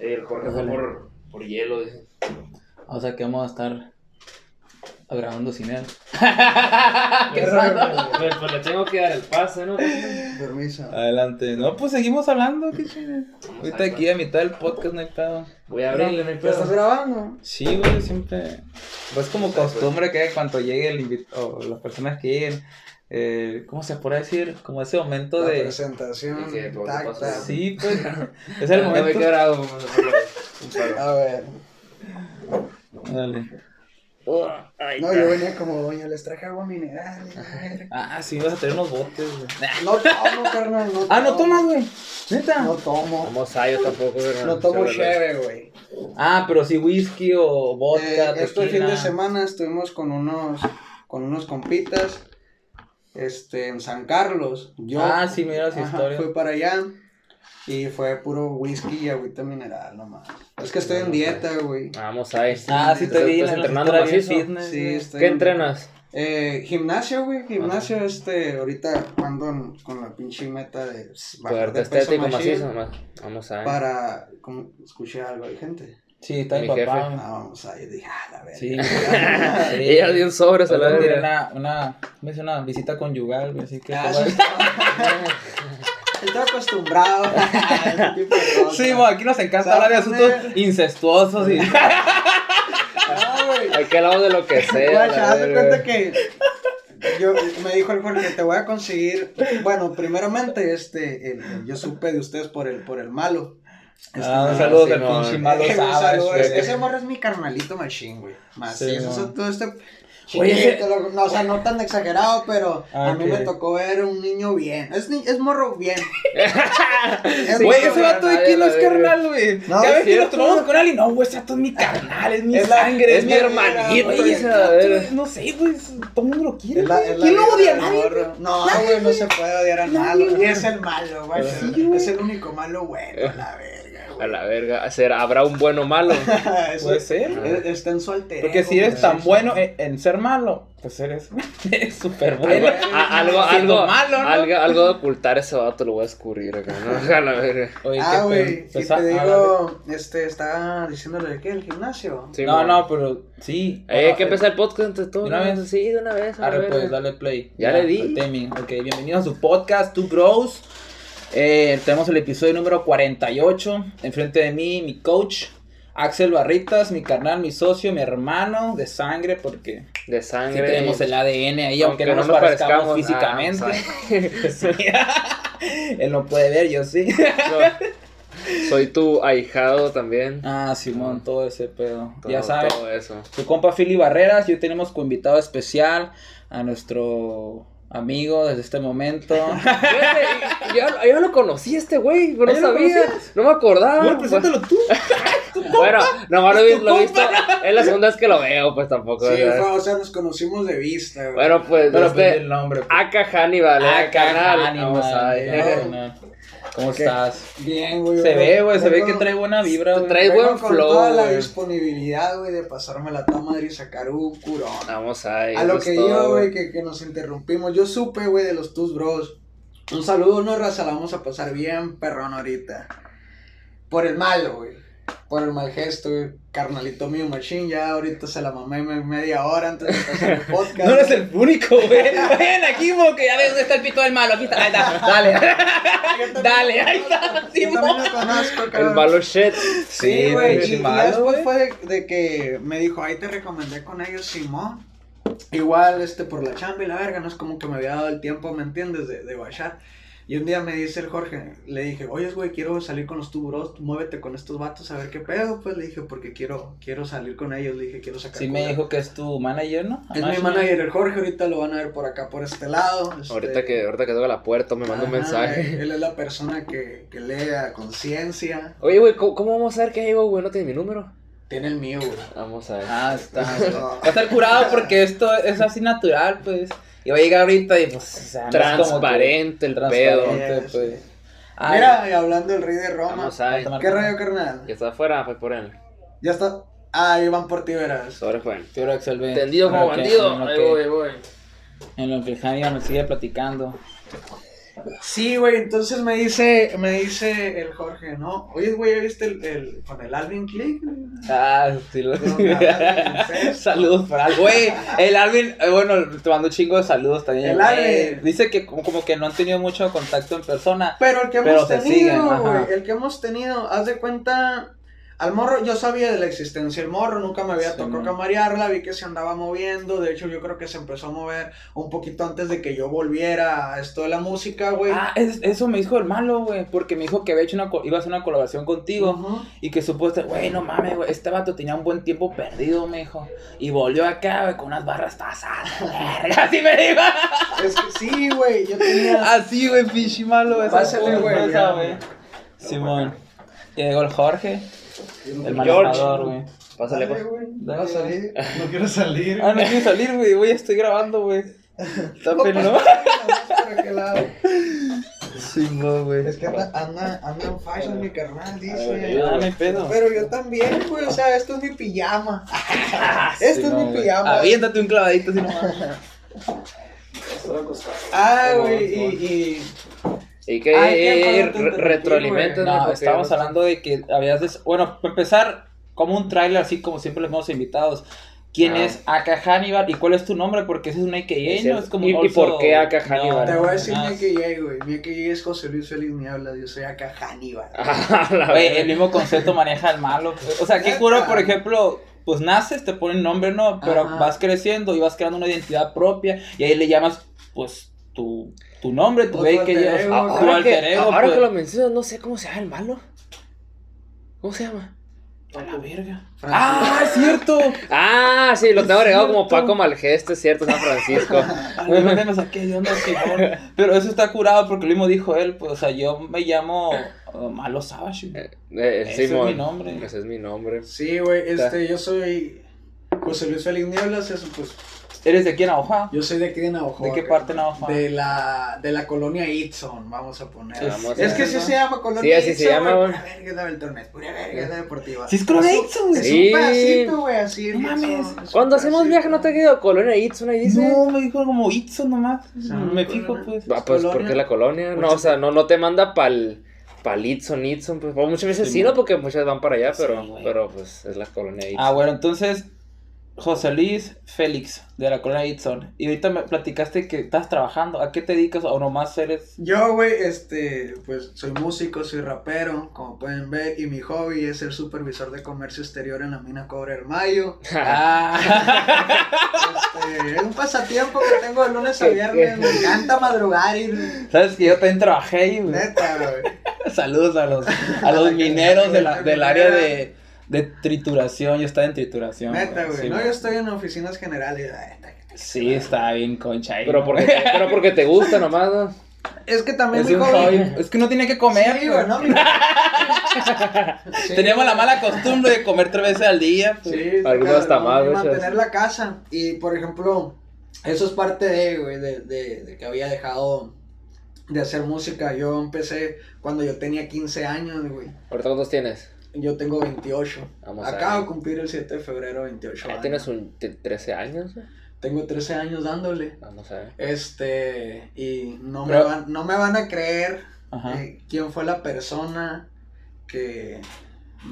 Eh, el Jorge fue por, por hielo, dice. O sea que vamos a estar grabando sin él. Qué pues, pues le tengo que dar el pase, ¿no? Permiso. Adelante. No, pues seguimos hablando, qué chido. Ahorita aquí a mitad del podcast no hay pedo. Voy a abrirle, no hay ¿Ya estás grabando? Sí, güey, siempre. Pues como costumbre que cuando llegue el invitado, o las personas que lleguen, eh, ¿cómo se puede decir? Como ese momento La de. presentación Y que, ¿qué intacta. pasa? Sí, pues. Es el Ya me he momento. quebrado. a hacerlo. Un Dale. No, yo venía como, doña, les traje agua mineral. y la verga". Ah, sí, vas a tener unos botes, güey. No tomo, carnal. No Ah, ¿no tomo. tomas, güey? ¿Neta? No tomo. Vamos a yo tampoco. No tomo cheve, güey. Ah, pero sí whisky o vodka, Eh, este fin de semana estuvimos con unos, con unos compitas, este, en San Carlos. Yo, Ah, sí, mira su ajá, historia. fui para allá y fue puro whisky y agüita mineral nomás. Es que estoy en dieta, güey. Vamos ahí. Ah, sí te vi. ¿Estás en la entrenando bien macizo? fitness, Sí, estoy ¿Qué en- entrenas? Eh, gimnasio, güey, gimnasio, este, ahorita ando en- con la pinche meta de bajar Fuerte de peso estético macizo. ma- Vamos a para, como, escuché algo, hay gente. Sí, está mi, jefe. papá. Ah, vamos a yo dije, ah, la verga. Sí. Ella dio un sobre, se la una, una, una visita conyugal, güey, así que... Ah, Estoy acostumbrado a ese tipo de cosas. Sí, bueno, aquí nos encanta hablar de asuntos incestuosos y... Ah, güey. Hay que hablar de lo que sea. Guacha, la haz de verga. cuenta que yo, me dijo el Jorge, te voy a conseguir, bueno, primeramente, este, el- el- yo supe de ustedes por el, por el malo. Este, Ah, un saludo del no, pinche malo Eh, un Savage, saludo, güey. es- ese morro es mi carnalito machín, güey. Más, Sí, sí, eso, no. eso- todo este... Oye, chiquito, lo- no, o sea, no tan exagerado, pero Ah, a mí me tocó ver un niño bien. Es, ni- es morro bien. Es Güey, ese vato de quién es carnal, güey. No, Cada vez que nos tomamos con alguien, no, güey, ese vato es mi carnal, es mi Es la- sangre, es mi hermanito, Oye, ese verga. no sé, güey, todo el mundo lo quiere, Es la- ¿Quién lo odia? del Nadie. No, güey, no se puede odiar al Nadie, malo. Es el malo, güey. Es el único malo bueno, la A la verga. ¿Será, ¿Habrá un bueno o malo? Eso Puede ser. es- Está en su alter Porque ego, si eres tan bueno en, en ser malo, pues eres súper bueno. Algo, a- algo, algo, malo, ¿no? algo, algo de ocultar ese vato lo voy a escurrir acá, ¿no? A la verga. Oye, Ah, qué güey, y Pues, te ah, digo, este, estaba diciéndole de qué, el gimnasio. Sí, no, no, pero sí. Eh, hay Bueno, que eh, empezar el podcast entre todos. ¿de una vez? Sí, de una vez. a verga. pues, dale play. Ya le di. timing. Ok, bienvenidos a su podcast, Two Bros. Eh, tenemos el episodio número 48. Enfrente de mí, mi coach, Axel Barritas, mi carnal, mi socio, mi hermano de sangre, porque De sí sangre. tenemos el ADN ahí, aunque, Aunque no no nos parezcamos, físicamente. Sí. Él no puede ver, yo sí. No. Soy tu ahijado también. Ah, Simón, todo ese pedo. Todo- ya sabes. Todo eso. Su compa Philly Barreras, y hoy tenemos como invitado especial a nuestro amigo desde este momento. Yo, yo lo conocí este güey, pero no ¿Ya lo sabía. No me acordaba. Bueno, pues. preséntalo tú. Bueno, nomás lo, vi- lo he visto. Es la segunda vez que lo veo, pues tampoco. Sí, o sea. fue, o sea, nos conocimos de vista, güey. Bueno, pues, Pero este. el nombre. pues. Aka Hannibal, eh, Aka. Hannibal, ¿Cómo estás? Bien, güey. Se ve, güey, se ve que trae buena vibra, güey. Trae buen con flow, toda la disponibilidad, güey, de pasarme la toma y sacar un curón. Vamos a ver. A lo eso que yo, güey, que, que nos interrumpimos. Yo supe, güey, de los tus bros. Un saludo, no raza, la vamos a pasar bien, perrón, ahorita. Por el malo, güey. Por el mal gesto. Carnalito mío, machín, ya ahorita se la mamé me- media hora antes de empezar el podcast. No eres el único, güey. Ven aquí, porque ya ves dónde está el pito del malo. Aquí está. Ahí está. Dale. Dale, ahí está, Yo Simón. también lo conozco, El malo shit. Sí, güey. pinche y, después fue de, de que me dijo, ahí te recomendé con ellos, Simón. Igual, este, por la chamba y la verga, no es como que me había dado el tiempo, ¿me entiendes? De, de guachar. Y un día me dice el Jorge, le dije, oye, güey, quiero salir con los tuburos, muévete con estos vatos a ver qué pedo. Pues le dije, porque quiero, quiero salir con ellos, le dije, quiero sacar. Sí me cura". dijo que es tu manager, ¿no? Es mi manager, el Jorge, ahorita lo van a ver por acá, por este lado. este, Ahorita que, ahorita que toca la puerta me manda un mensaje. Él es la persona que, que lee a conciencia. Oye, güey, ¿cómo, cómo vamos a ver que llegó, güey? No tiene mi número. Tiene el mío, güey. Vamos a ver. Ah, está. No. Va a estar curado porque esto es así natural, pues. Y va a llegar ahorita y pues. o sea, no es como que- Transparente el pedo. Transparente, pues. Ay, Mira, y hablando del rey de Roma. Vamos a ver. Tomar- ¿Qué rayo, carnal? Ya está afuera, fue por él. Ya está. Ah, iban por ti, verás. Sobre Juan. Tendido como bandido. en lo Ahí que- voy, ahí voy. En lo que el Jaime nos sigue platicando. Sí, güey, entonces me dice, me dice el Jorge, ¿no? Oye, güey, ¿ya viste el, el, con el Alvin Click? Ah, sí, lo... Saludos para Alvin. Güey, el Alvin, eh, bueno, te mando chingo de saludos también. El Alvin. dice que como, como que no han tenido mucho contacto en persona. Pero el que hemos tenido, güey, el que hemos tenido, haz de cuenta, al morro, yo sabía de la existencia del morro, nunca me había Sí, tocado camarearla, vi que se andaba moviendo, de hecho yo creo que se empezó a mover un poquito antes de que yo volviera a esto de la música, güey. Ah, es- eso me dijo el malo, güey, porque me dijo que había hecho una, iba a hacer una colaboración contigo. Y que supuestamente, güey, no mames, güey, este vato tenía un buen tiempo perdido, me dijo. Y volvió acá, güey, con unas barras pasadas, verga, así me dijo. Es que sí, güey, yo tenía... Así, güey, pinche malo, Pásale, güey, ya. güey. Simón. Llegó el Jorge, el George. manejador, güey. Pásale, pues. güey, salir. No quiero salir. Ah, no quiero salir, güey, güey, estoy grabando, güey. Está No. ¿Para qué lado? Simón, güey. Es que anda, anda, anda en fashion mi carnal, dice. Ah, no hay pedo. Pero yo también, güey, o sea, esto es mi pijama. Esto es mi pijama. Aviéntate un clavadito así nomás. Ah, güey, y, y... Y que Ay, qué eh, retroalimenten. No, porque estábamos no- hablando de que habías des... Bueno, para empezar, como un tráiler, así como siempre les hemos invitados. ¿Quién Ah. es Aka Hannibal y cuál es tu nombre? Porque ese es un AKA, Es ¿no? Es como ¿y- un y por qué Aka Hannibal? Te voy a decir ah, mi AKA, güey. Mi AKA es José Luis Félix Niebla. Yo soy acá Hannibal. Ah, el mismo concepto maneja el malo. O sea, qué cura, por ejemplo, pues naces, te ponen nombre, ¿no? Pero Ajá. vas creciendo y vas creando una identidad propia y ahí le llamas, pues, tu, tu nombre, tu güey que alter llevas. Ahora, alter que, ego, ahora pues. que lo mencionas, no sé cómo se llama el malo. ¿Cómo se llama? A la verga. Francisco. ¡Ah, es cierto! Ah, sí, lo Es tengo agregado como. Paco Malgeste, es cierto, San Francisco. Ay, ¿dónde me saqué de onda, Simón? Pero eso está curado porque lo mismo dijo él, pues, o sea, yo me llamo uh, Malo Savage. Eh, eh, Ese es mi nombre. Ese es mi nombre. Sí, güey, este, yo soy José Luis Félix Nieblas, eso pues. ¿Eres de aquí en Navajo? Yo soy de aquí de Navajo. ¿De qué parte de Navajo? De la, de la colonia Itson, vamos a poner. Es- Vamos Es a- que sí se llama colonia Sí, así se Itson, llama. Pura verga es la Beltrones, pura verga la deportiva. Sí, es colonia Itson, güey. Es Sí. un pedacito, güey, así. No mames. Itson, Cuando hacemos viaje, ¿no te ha quedado Colonia Itson ahí dice? No, me dijo como Itzo nomás. Sí, me fijo, pues. Ah, pues, Colonia. ¿por qué la colonia? No, o sea, no, no te manda pa'l, pa'l Itson, Itson, pues, muchas veces Sí, sí. ¿no? Porque muchas van para allá, Sí, pero, güey. pero, pues, es la colonia Itson. Ah, bueno, entonces, José Luis Félix, de la colonia Itson. Y ahorita me platicaste que estás trabajando. ¿A qué te dedicas o nomás eres? Yo, güey, este, pues soy músico, soy rapero, como pueden ver, y mi hobby es ser supervisor de comercio exterior en la mina Cobre del Mayo. Ah, Este, es un pasatiempo que tengo de lunes a viernes, me encanta madrugar y sabes que yo también trabajé ahí, güey. neta, güey. Saludos a los, a los mineros de la, del área de, de trituración. Yo estaba en trituración. Neta, güey. Sí, no, yo estoy en oficinas generales. Sí, está bien concha ahí. pero, ¿no? porque te, pero porque te gusta nomás, ¿no? Es que también Es hobby. hobby. Es que uno tiene que comer. Sí, güey, no, mi- Sí, Teníamos la mala costumbre de comer tres veces al día. pues. Sí, Algunos hasta más, güey, mantener la casa. Y por ejemplo, eso es parte de, güey, de, de, de que había dejado de hacer música. Yo empecé cuando yo tenía 15 años, güey. ¿Ahorita cuántos tienes? Yo tengo 28. Vamos a Acabo ver. de cumplir el 7 de febrero 28 Ah, años. ¿Tienes un te- 13 años? Tengo 13 años dándole. Vamos a ver. Este, y no me, Pero- van, no me van a creer Ajá. eh, quién fue la persona que,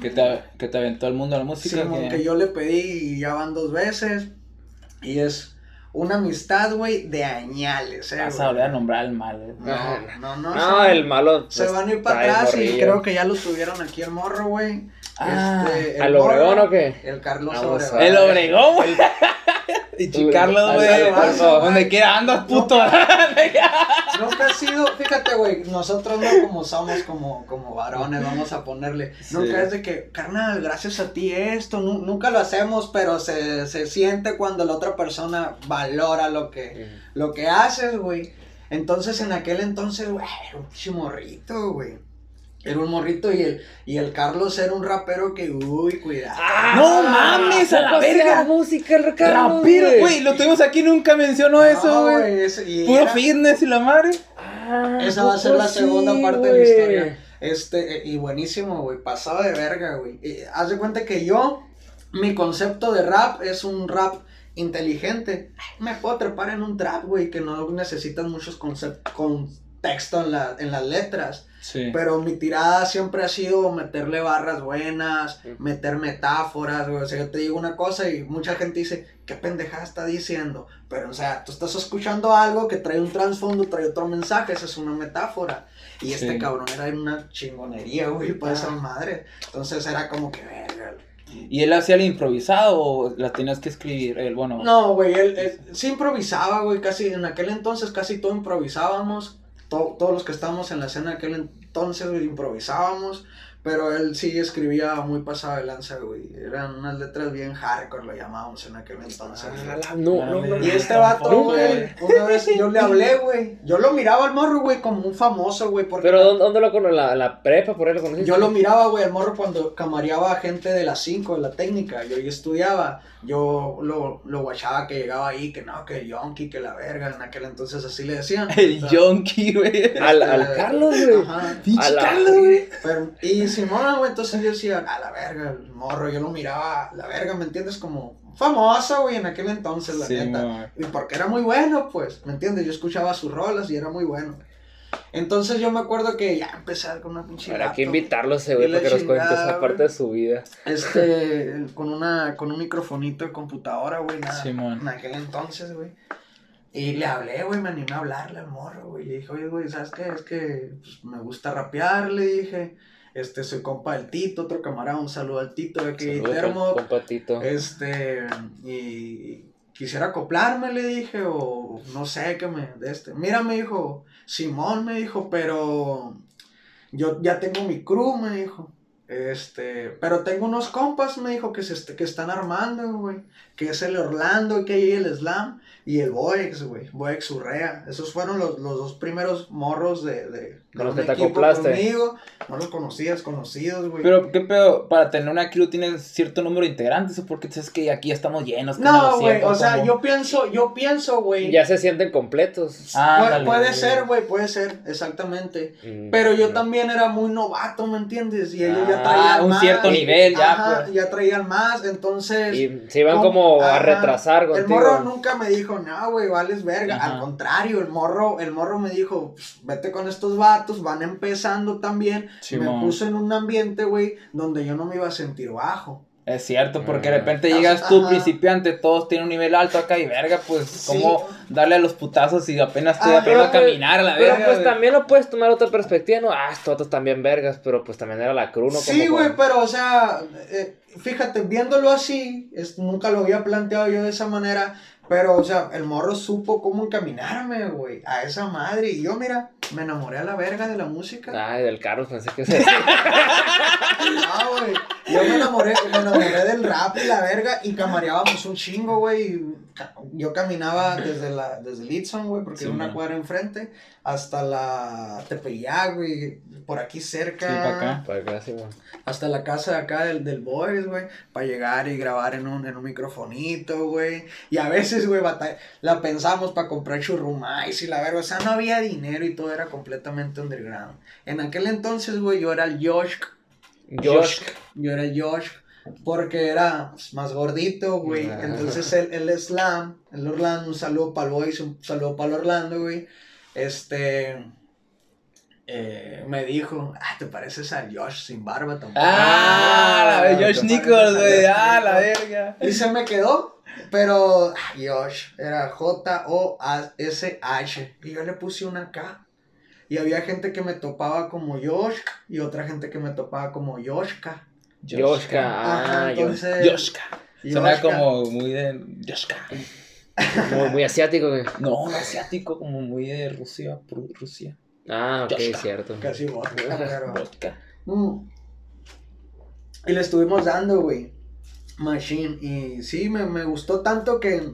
Que te, que te aventó el mundo de la música. Simón, que- que yo le pedí y ya van dos veces. Y es una amistad, güey, de añales, eh, Vas a volver a nombrar al mal. eh. No, no, no. No, se, el malo. se pues, van a ir para atrás y creo que ya lo tuvieron aquí el morro, güey. Ah, Este, el ¿Al morro, Obregón o qué? El Carlos Obregón. El Obregón, güey. Y Chicarlos, Al- güey. Donde quiera andas, puto. Nunca ha sido, fíjate, güey, nosotros no como somos como, como varones, vamos a ponerle. Sí. Nunca es de que, carnal, gracias a ti esto, nu- nunca lo hacemos, pero se, se siente cuando la otra persona valora lo que, lo que haces, güey. Entonces, en aquel entonces, güey, era un pinche morrito, güey. Era un morrito y el, y el Carlos era un rapero que, uy, cuidado. No mames, a la ¿Cómo hacía verga. música el Rapero, güey. Lo tuvimos aquí, nunca mencionó eso, güey. y Puro era- fitness y la madre. Ah, Esa va a ser la segunda parte de la historia. Este, eh, y buenísimo, güey, pasado de verga, güey. Haz de cuenta que yo mi concepto de rap es un rap inteligente. Me puedo trepar en un trap, güey, que no necesitan muchos conceptos, contexto en, la, en las letras. Sí. Pero mi tirada siempre ha sido meterle barras buenas, meter metáforas, güey. O sea, yo te digo una cosa y mucha gente dice, ¿qué pendejada está diciendo? Pero, o sea, tú estás escuchando algo que trae un trasfondo, trae otro mensaje, esa es una metáfora. Y este Sí. cabrón era una chingonería, güey, para esa madre. Entonces era como que, verga. ¿Y él hacía el improvisado o las tenías que escribir? Él, bueno. No, güey, él, él sí improvisaba, güey, casi, en aquel entonces casi todo improvisábamos. To- todos los que estábamos en la escena en aquel entonces, improvisábamos. Pero él sí escribía muy pasado de lanza, güey. Eran unas letras bien hardcore, lo llamábamos en aquel entonces. Ah, no, no, no. Y este vato, Tampoco, güey, una vez yo le hablé, güey. Yo lo miraba al morro, güey, como un famoso, güey. Porque Pero ¿dónde, dónde lo conoces? ¿La, la prepa? ¿Por ahí lo conociste? yo lo miraba, güey, al morro cuando camareaba a gente de las 5 de la técnica. Yo ahí estudiaba. Yo lo, lo guachaba que llegaba ahí, que no, que el yonki, que la verga. En aquel entonces así le decían. El O sea, yonki, güey. Al, al Carlos, güey. Ajá. Pinche Carlos, güey. Pero, y Simón, güey, entonces yo decía, a la verga, el morro, yo lo miraba, la verga, ¿me entiendes? Como famoso, güey, en aquel entonces, la Sí, neta. Y porque era muy bueno, pues, ¿me entiendes? Yo escuchaba sus rolas y era muy bueno. Entonces yo me acuerdo que ya empecé con una pinche Habrá que invitarlo a ese güey para que nos cuente esa parte de su vida. Este, con una, con un microfonito de computadora, güey, nada, Simón. en aquel entonces, güey. Y le hablé, güey, me animé a hablarle al morro, güey. Le dije, oye, güey, ¿sabes qué? Es que pues, me gusta rapear, le dije. Este, soy compa del Tito, otro camarada, un saludo al Tito de aquí Termo. compa- compatito. Este, y quisiera acoplarme, le dije, o no sé, que me, de este. Mira, me dijo, Simón me dijo, pero yo ya tengo mi crew, me dijo. Este, pero tengo unos compas, me dijo, que, se que están armando, güey. Que es el Orlando, que hay el Slam, y el Boex, güey. Boex Urrea. Esos fueron los, los dos primeros morros de, de, Con los un que te acoplaste. conmigo. No los conocías, conocidos, güey. Pero, ¿qué pedo? Para tener una crew tienes cierto número de integrantes o porque dices que aquí ya estamos llenos. No, güey, 900, o sea, como- yo pienso, yo pienso, güey. Ya se sienten completos. Ah, Pu- puede güey. ser, güey, puede ser, exactamente. Mm, Pero yo no. también era muy novato, ¿me entiendes? Y ellos ya Ah, traían un más. cierto nivel ya, Ajá, pues. ya traían más, entonces... Y se iban como a retrasar El contigo. morro nunca me dijo, no, güey, vales verga. Ajá. Al contrario, el morro, el morro me dijo, "Pues, vete con estos vatos, van empezando también. Simón. Me puso en un ambiente, güey, donde yo no me iba a sentir bajo. Es cierto, porque de Ah. repente O llegas sea, tú, ajá. principiante, todos tienen un nivel alto acá y verga, pues, Sí. ¿cómo darle a los putazos y apenas estoy Ah, aprendiendo a pero, caminar a la Pero verga? pues güey? también lo puedes tomar otra perspectiva, ¿no? Ah, estos otros también vergas, pero pues también era la cruz, ¿no? Sí, güey, pero o sea, eh, fíjate, viéndolo así, es- nunca lo había planteado yo de esa manera, pero o sea, el morro supo cómo encaminarme, güey, a esa madre. Y yo, mira, me enamoré a la verga de la música. Ay, del Carlos pensé que se... Ah, güey. Yo me enamoré, me enamoré del rap y la verga y camareábamos un chingo, güey. Yo caminaba desde la desde Litson, güey, porque Sí, era una man. cuadra enfrente, hasta la Tepeyac, güey, por aquí cerca. Sí, pa' acá. Para acá, sí, güey. Hasta la casa de acá del, del Boys, güey, para llegar y grabar en un, en un microfonito, güey. Y a veces, güey, la pensamos para comprar churrumais y la verga. O sea, no había dinero y todo era completamente underground. En aquel entonces, güey, yo era el Josh Josh. yo era Josh porque era pues, más gordito, güey. Entonces el, el Slam, el Orlando, un saludo para el Boys, un saludo para el Orlando, güey. Este. Eh, me dijo, ah, ¿te pareces a Josh sin barba tampoco? Ah, la de ¿te Josh Nichols, güey. Ah, la verga. Y se me quedó, pero ah, Josh era J-O-S-H. Y yo le puse una K. Y había gente que me topaba como Josh y otra gente que me topaba como. Yoshka. Ajá, Ah, entonces. Yoshka. Suena Yoshka. como muy de Yoshka. Muy, muy asiático, güey. No, no asiático, como muy de Rusia, Rusia. Ah, ok, Yoshka. cierto. Casi vodka, pero- Vodka. Mm. Y le estuvimos dando, güey. Machine. Y sí, me, me gustó tanto que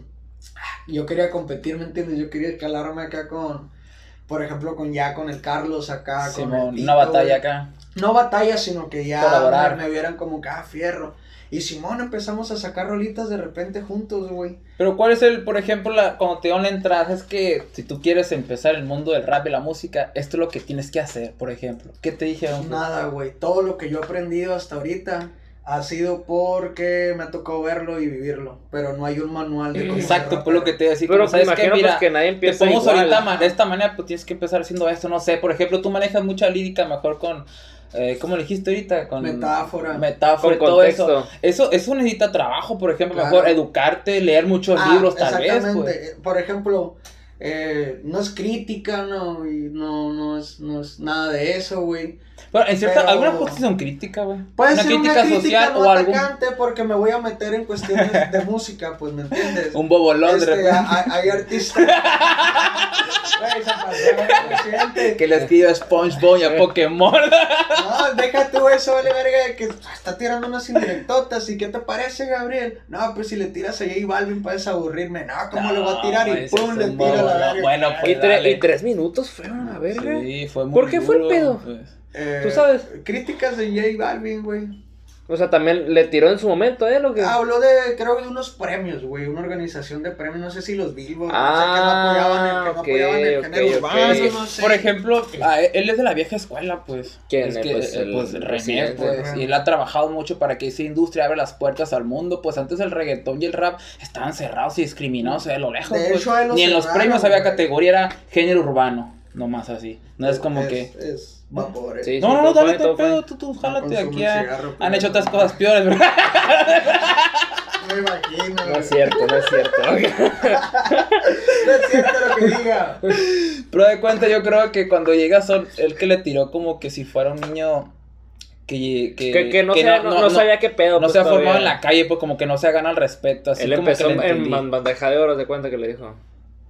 yo quería competir, ¿me entiendes? Yo quería escalarme acá con, por ejemplo, con ya con el Carlos acá. con Simón, el Tito, una batalla acá. No batalla, sino que ya me, me vieran como que, ah, fierro. Y Simón empezamos a sacar rolitas de repente juntos, güey. Pero ¿cuál es el, por ejemplo, la, cuando te dan la entrada? Es que si tú quieres empezar el mundo del rap y la música, esto es lo que tienes que hacer, por ejemplo. ¿Qué te dijeron? Nada, güey. Todo lo que yo he aprendido hasta ahorita ha sido porque me ha tocado verlo y vivirlo, pero no hay un manual de cómo Exacto, por lo que te iba a decir. Pero ¿sabes qué? imagino Mira, pues, que nadie te empieza ponemos igual. ahorita ma- de esta manera, pues tienes que empezar haciendo esto, no sé, por ejemplo, tú manejas mucha lírica mejor con, eh, ¿cómo le dijiste ahorita? Con Metáfora. Metáfora y Con todo eso. Eso, eso necesita trabajo, por ejemplo, Claro. mejor educarte, leer muchos Ah, libros tal vez, exactamente. pues. Eh, Por ejemplo, eh, no es crítica, no, y no, no es, no es nada de eso, güey. Bueno, en cierta, Pero- algunas cosas son críticas, güey. Puede Una ser crítica una crítica social no o atacante porque me voy a meter en cuestiones de música, pues, ¿me entiendes? un bobolón de Este, repente, hay, hay artistas. Güey, que le escribe a SpongeBob y a Pokémon. No, deja tú eso, vale verga, de que está tirando unas indirectotas. ¿Y qué te parece, Gabriel? No, pues si le tiras a J Balvin puedes aburrirme. No, ¿cómo le voy a tirar? Y ese pum, le tira la verga. Bueno, pues, Y, tre- dale. y tres minutos fueron a verga. Sí, fue muy ¿Por qué fue el pedo? pues. Eh, ¿Tú sabes? Críticas de J Balvin, güey. O sea, también le tiró en su momento, ¿eh? Lo que... Habló de, creo que de unos premios, güey. Una organización de premios, no sé si los Billboard. Ah, no sé, que no apoyaban el, que no ok, apoyaban el ok, género ok. urbano, Sí, no sé. Por ejemplo, a él, él es de la vieja escuela, pues. ¿Quién? Es Eh, que, pues, eh, el pues, René, presidente. pues. Ajá. Y él ha trabajado mucho para que esa industria abra las puertas al mundo. Pues antes el reggaetón y el rap estaban cerrados y discriminados a lo lejos. De pues. hecho, a él lo Ni en los cerraron, premios había categoría, era género urbano. Nomás así. No es como que. Es vapor. eh. Sí, No, no, no, dale todo tu pedo, tú, tú, No jálate aquí. Han hecho otras cosas peores, ¿verdad? Me imagino. No es cierto, no es cierto. No es cierto lo que diga. Pero de cuenta, yo creo que cuando llega son el que le tiró como que si fuera un niño que, que, que, que no, sabía, no, no sabía qué pedo. no pues, se ha formado en la calle, pues como que no se gana el respeto. Así Él como empezó que en bandeja de oro, de cuenta que le dijo.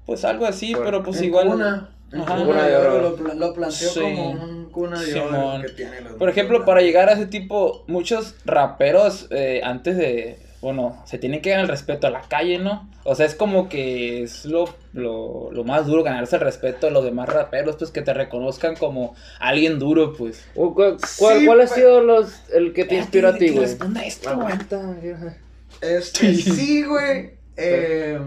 Pues algo así, Bueno, pero pues igual. Cuna. Ajá. cuna de oro. oro. Lo, lo planteó Sí. como un cuna de oro que tiene los Por ejemplo, para llegar a ese tipo, muchos raperos eh, antes de, bueno, se tienen que ganar el respeto a la calle, ¿no? O sea, es como que es lo, lo, lo más duro, ganarse el respeto de los demás raperos, pues que te reconozcan como alguien duro, pues. ¿Cuál, cuál, Sí, cuál ha sido los, el que te inspiró a ti, güey? responda esto, güey. Este, sí, güey. eh,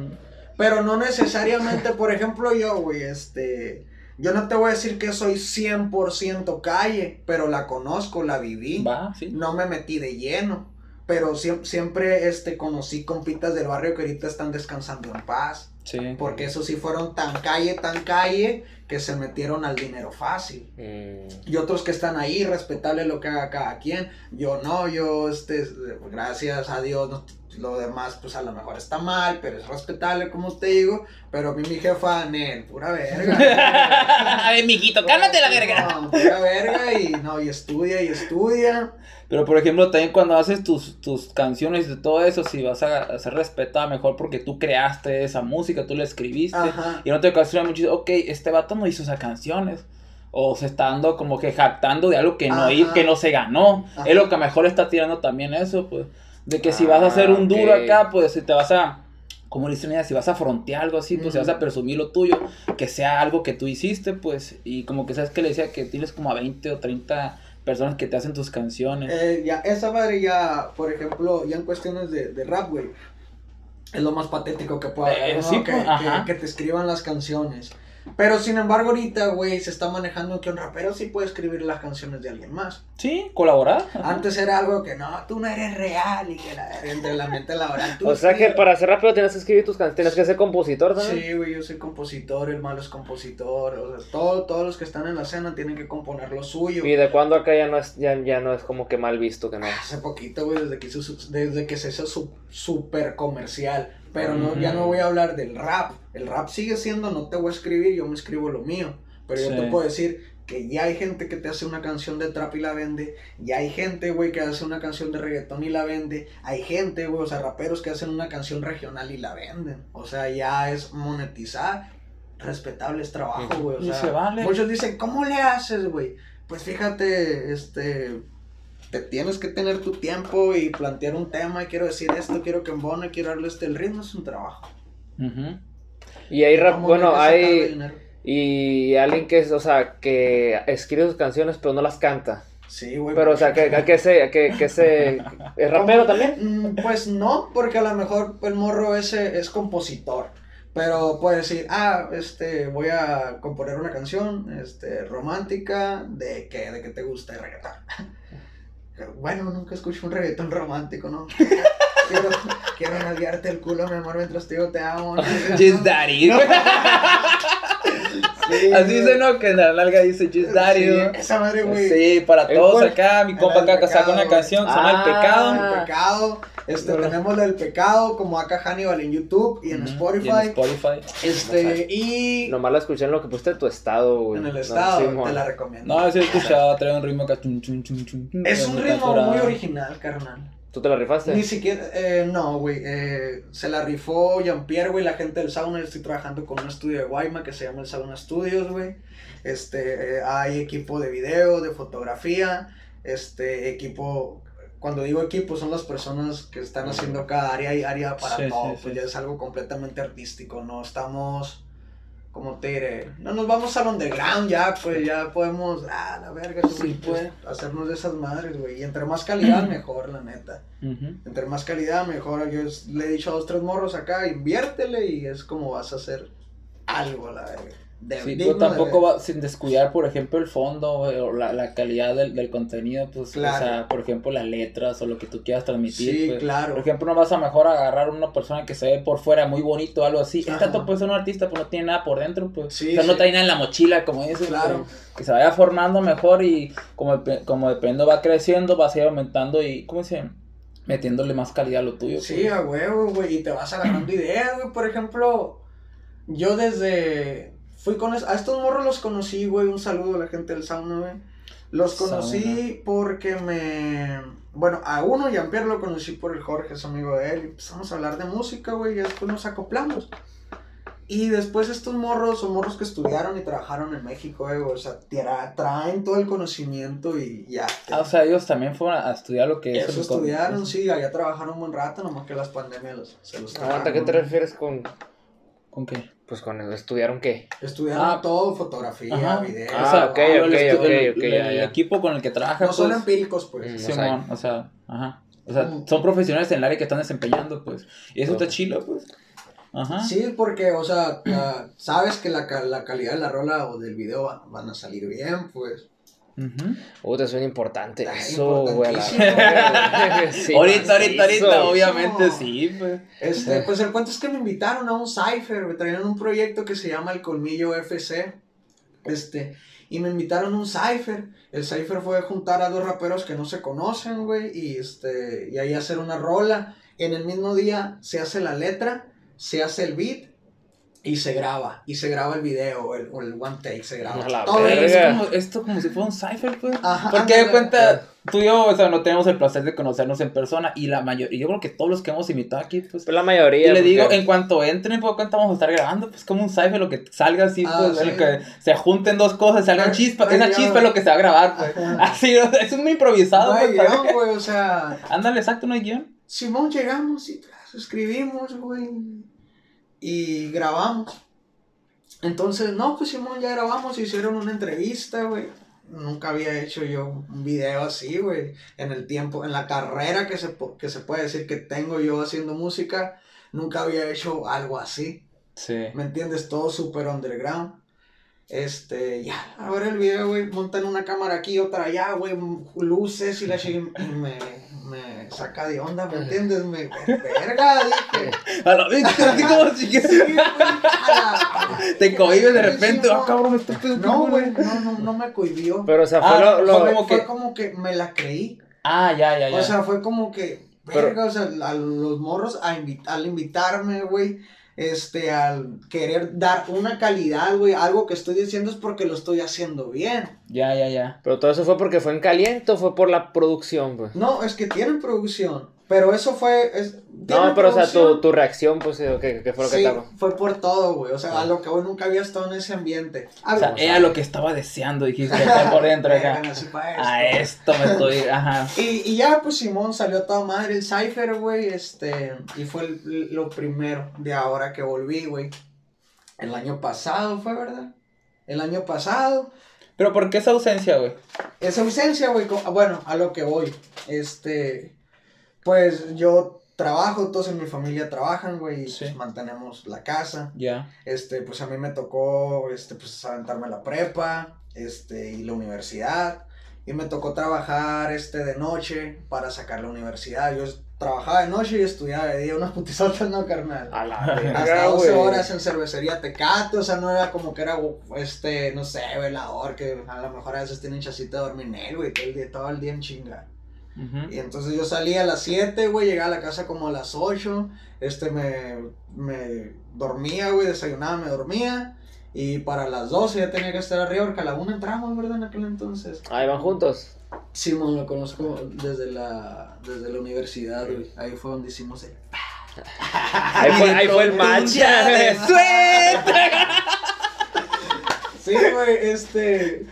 pero no necesariamente, por ejemplo, yo, güey, este. Yo no te voy a decir que soy 100% calle, pero la conozco, la viví. Va, sí. No me metí de lleno. Pero siem- siempre este, conocí compitas del barrio que ahorita están descansando en paz. Sí. Porque esos sí fueron tan calle, tan calle, que se metieron al dinero fácil. Mm, Y otros que están ahí, respetable lo que haga cada quien. Yo no, yo, este, gracias a Dios, no- lo demás, pues a lo mejor está mal, pero es respetable, como te digo. Pero a mí mi jefa, Nel, pura verga. Ay, mijito, cálmate la verga. No, pura verga y no, y estudia y estudia. Pero por ejemplo, también cuando haces tus, tus canciones y todo eso, si vas a, a ser respetada mejor porque tú creaste esa música, tú la escribiste. Ajá. Y no te ocasiona mucho, ok, este vato no hizo esas canciones. O se está dando como que jactando de algo que no, hi- que no se ganó. Ajá. Es lo que mejor está tirando también eso, pues. De que si vas a Ah, hacer un duro acá, pues si te vas a, como dice una idea, si vas a frontear algo así, pues si vas a presumir lo tuyo, que sea algo que tú hiciste, pues. Y como que sabes que le decía que tienes como a 20 o 30 personas que te hacen tus canciones. Eh, ya, esa madre ya, por ejemplo, ya en cuestiones de, de rap, güey. Es lo más patético que puede haber, Eh, ¿no? sí, que, pues, que- que te escriban las canciones. Pero sin embargo, ahorita, güey, se está manejando que un rapero sí puede escribir las canciones de alguien más. Sí, colaborar. Ajá. Antes era algo que no, tú no eres real y que la, entre la mente laboral. tú O sea que para ser rápido tienes que escribir tus canciones, tienes que ser compositor también. Sí, güey, yo soy compositor, el malo es compositor. O sea, todo- todos los que están en la escena tienen que componer lo suyo. Y de cuándo acá ya no es, ya, ya no es como que mal visto que no. Hace poquito, güey, desde que, hizo su- desde que se hizo su, super comercial. Pero no, ya no voy a hablar del rap. El rap sigue siendo, no te voy a escribir, yo me escribo lo mío. Pero yo te puedo decir que ya hay gente que te hace una canción de trap y la vende. Ya hay gente, güey, que hace una canción de reggaetón y la vende. Hay gente, güey, o sea, raperos que hacen una canción regional y la venden. O sea, ya es monetizar. Respetable es trabajo, güey. O Y sea, se vale. muchos dicen, ¿cómo le haces, güey? Pues fíjate, este, te tienes que tener tu tiempo y plantear un tema, y quiero decir esto, quiero que embone, quiero darle este, el ritmo es un trabajo. Y hay rap, ¿Cómo bueno, hay y alguien que es, o sea, que escribe sus canciones pero no las canta. Sí, güey. Pero o sea, que, que se, que, que se es rapero también. Mm, Pues no, porque a lo mejor el morro ese es compositor. Pero puede decir, ah, este, voy a componer una canción, este, romántica, de que, de que te gusta el reggaetón. Bueno, nunca escucho un reggaetón romántico, ¿no? quiero, quiero nalguearte el culo, mi amor, mientras te digo te amo. ¿no? Just Daddy. Sí, Así dice, ¿no? Que en la larga dice Just Daddy, Sí, esa madre, güey. Sí, para ¿El todos acá, mi compa del acá pecado, una canción que se llama El Ah. Pecado. El pecado. Este, No, tenemos el pecado como acá Hannibal en YouTube y en Spotify. y en Spotify. Este, y Nomás la escuché en lo que pusiste de tu estado, güey. en el No, estado, te la recomiendo. No, sí he escuchado, trae un ritmo acá. chun, chun, chun, chun, chun, es un ritmo muy original, carnal. ¿Tú te la rifaste? Ni siquiera, eh, no, güey, eh, se la rifó Jean-Pierre, güey, la gente del sauna, yo estoy trabajando con un estudio de Guayma que se llama el Sauna Studios, güey, este, eh, hay equipo de video, de fotografía, este, equipo, cuando digo equipo son las personas que están haciendo cada área y área para Sí, todo, sí, pues sí. ya es algo completamente artístico, no estamos, como te diré, no nos vamos al underground ya, pues ya podemos, ah, la verga, Sí, güey, pues. hacernos de esas madres, güey, y entre más calidad mejor, la neta. Entre más calidad, mejor. Yo le he dicho a dos, tres morros acá, inviértele y es como vas a hacer algo, la verga. De- Sí, pero tampoco de- va sin descuidar, por ejemplo, el fondo güey, o la, la calidad del, del contenido, pues, Claro. o sea, por ejemplo, las letras o lo que tú quieras transmitir. Sí, pues. claro. Por ejemplo, no vas a mejor agarrar una persona que se ve por fuera muy bonito o algo así. Ajá. Esta puede ser un artista, pero no tiene nada por dentro, pues. Sí, o sea, no trae nada en la mochila, como dices. Claro. pues, que se vaya formando mejor y como, como dependiendo va creciendo, vas a ir aumentando y, ¿cómo se? Metiéndole más calidad a lo tuyo. Sí, pues. a huevo, güey. Y te vas agarrando ideas, güey. Por ejemplo, yo desde. Fui con. es- A estos morros los conocí, güey. Un saludo a la gente del sauna, güey. Los conocí porque me. Bueno, a uno, Jean-Pierre, lo conocí por el Jorge, es amigo de él. Y empezamos a hablar de música, güey. Y después nos acoplamos. Y después estos morros son morros que estudiaron y trabajaron en México, güey. O sea, tra- traen todo el conocimiento y ya. Ah, o sea, ellos también fueron a estudiar lo que es. Eso estudiaron, sí, allá trabajaron un buen rato, nomás que las pandemias los, se los Aguanta, ¿a qué te refieres con. ¿Con qué? Pues con el estudiaron qué? Estudiaron Ah, todo, fotografía, Ajá. video. Ah, o sea, ok, el ok, estu- ok, el- ok, el- ya, el ya. equipo con el que trabaja, No son pues, empíricos, pues. Mm. Simón, o sea, ajá. O sea, Mm. son profesionales en el área que están desempeñando, pues. Y eso está Ok. chilo, pues. Ajá. Sí, porque, o sea, la- sabes que la, la calidad de la rola o del video va- van a salir bien, pues. Uh, te suena importante Ah, eso, güey. Sí, ahorita, ahorita, ahorita, obviamente sí, pues. Este, pues el cuento es que me invitaron a un Cypher, me traían un proyecto que se llama El Colmillo FC. Este, y me invitaron a un Cypher. El Cypher fue juntar a dos raperos que no se conocen, güey, y este, y ahí hacer una rola. En el mismo día se hace la letra, se hace el beat y se graba. Y se graba el video, o el, o el one take se graba. La Todo es como, esto como si fuera un cipher, pues. Ajá, Porque de cuenta, tú y yo, o sea, no tenemos el placer de conocernos en persona. Y la mayoría, yo creo que todos los que hemos invitado aquí, pues. Pues la mayoría. Y le digo, en cuanto entren, pues cuenta vamos a estar grabando, pues como un cipher, lo que salga así, Ah, pues, sí. el que se junten dos cosas, salgan chispas, esa chispa es lo que se va a grabar, pues. Ajá. Así, o sea, es muy improvisado, No hay pues, guion, güey, o sea, Ándale, exacto, no hay guion. Simón llegamos y escribimos, güey, y grabamos. Entonces, no, pues Simón ya grabamos, hicieron una entrevista, güey. Nunca había hecho yo un video así, güey. En el tiempo, en la carrera que se, que se puede decir que tengo yo haciendo música, nunca había hecho algo así. Sí. ¿Me entiendes? Todo súper underground. Este, ya, a ver el video, güey, montan una cámara aquí, otra allá, güey, luces y la y me, me saca de onda, ¿me entiendes? Me, verga, dije. A la vez, así como si te cohibes de repente, ah, cabrón, me estoy No, güey, no, no, no me cohibió. Pero, o sea, fue Ah, lo. lo- fue como fue que- como que me la creí. Ah, ya, ya, ya. O sea, fue como que, Pero- verga, o sea, a los morros a invi- al invitarme, güey, este, al querer dar una calidad, güey, algo que estoy diciendo es porque lo estoy haciendo bien. ya, ya, ya. Pero todo eso fue porque fue en caliente o fue por la producción, pues. No, es que tienen producción, pero eso fue, es, No, pero o sea, tu, tu reacción, pues, eh, ¿qué, qué fue lo que Sí, estaba? fue por todo, güey, o sea, a lo que hoy nunca había estado en ese ambiente. O sea, era lo que estaba deseando, dijiste, por dentro, acá. A esto me estoy, ajá. Y, y ya, pues Simón salió toda madre el Cypher, güey, este, y fue el- lo primero de ahora que volví, güey. El año pasado fue, ¿verdad? El año pasado. Pero ¿por qué esa ausencia, güey? Esa ausencia, güey, bueno, a lo que voy, este, pues yo trabajo, todos en mi familia trabajan, güey, y Sí. pues mantenemos la casa. Ya. Este, pues a mí me tocó, este, pues aventarme la prepa, este, y la universidad. Y me tocó trabajar este de noche para sacar la universidad. Yo trabajaba de noche y estudiaba de día, unas putizotas, no, carnal. A la Hasta verga, 12 güey. horas en cervecería Tecate, o sea, no era como que era, este, no sé, velador, que a lo mejor a veces tienen chacita de dormir en él, güey, todo el día, todo el día en chinga. Y entonces yo salía a las 7, güey, llegaba a la casa como a las 8, este, me, me dormía, güey, desayunaba, me dormía, y para las 12 ya tenía que estar arriba, porque a la 1 entramos, ¿verdad? En aquel entonces. Ahí van juntos. Simón, lo conozco desde la, desde la universidad, güey, ahí fue donde hicimos el... Ahí fue, ahí fue el match. Suerte. Sí, güey, este.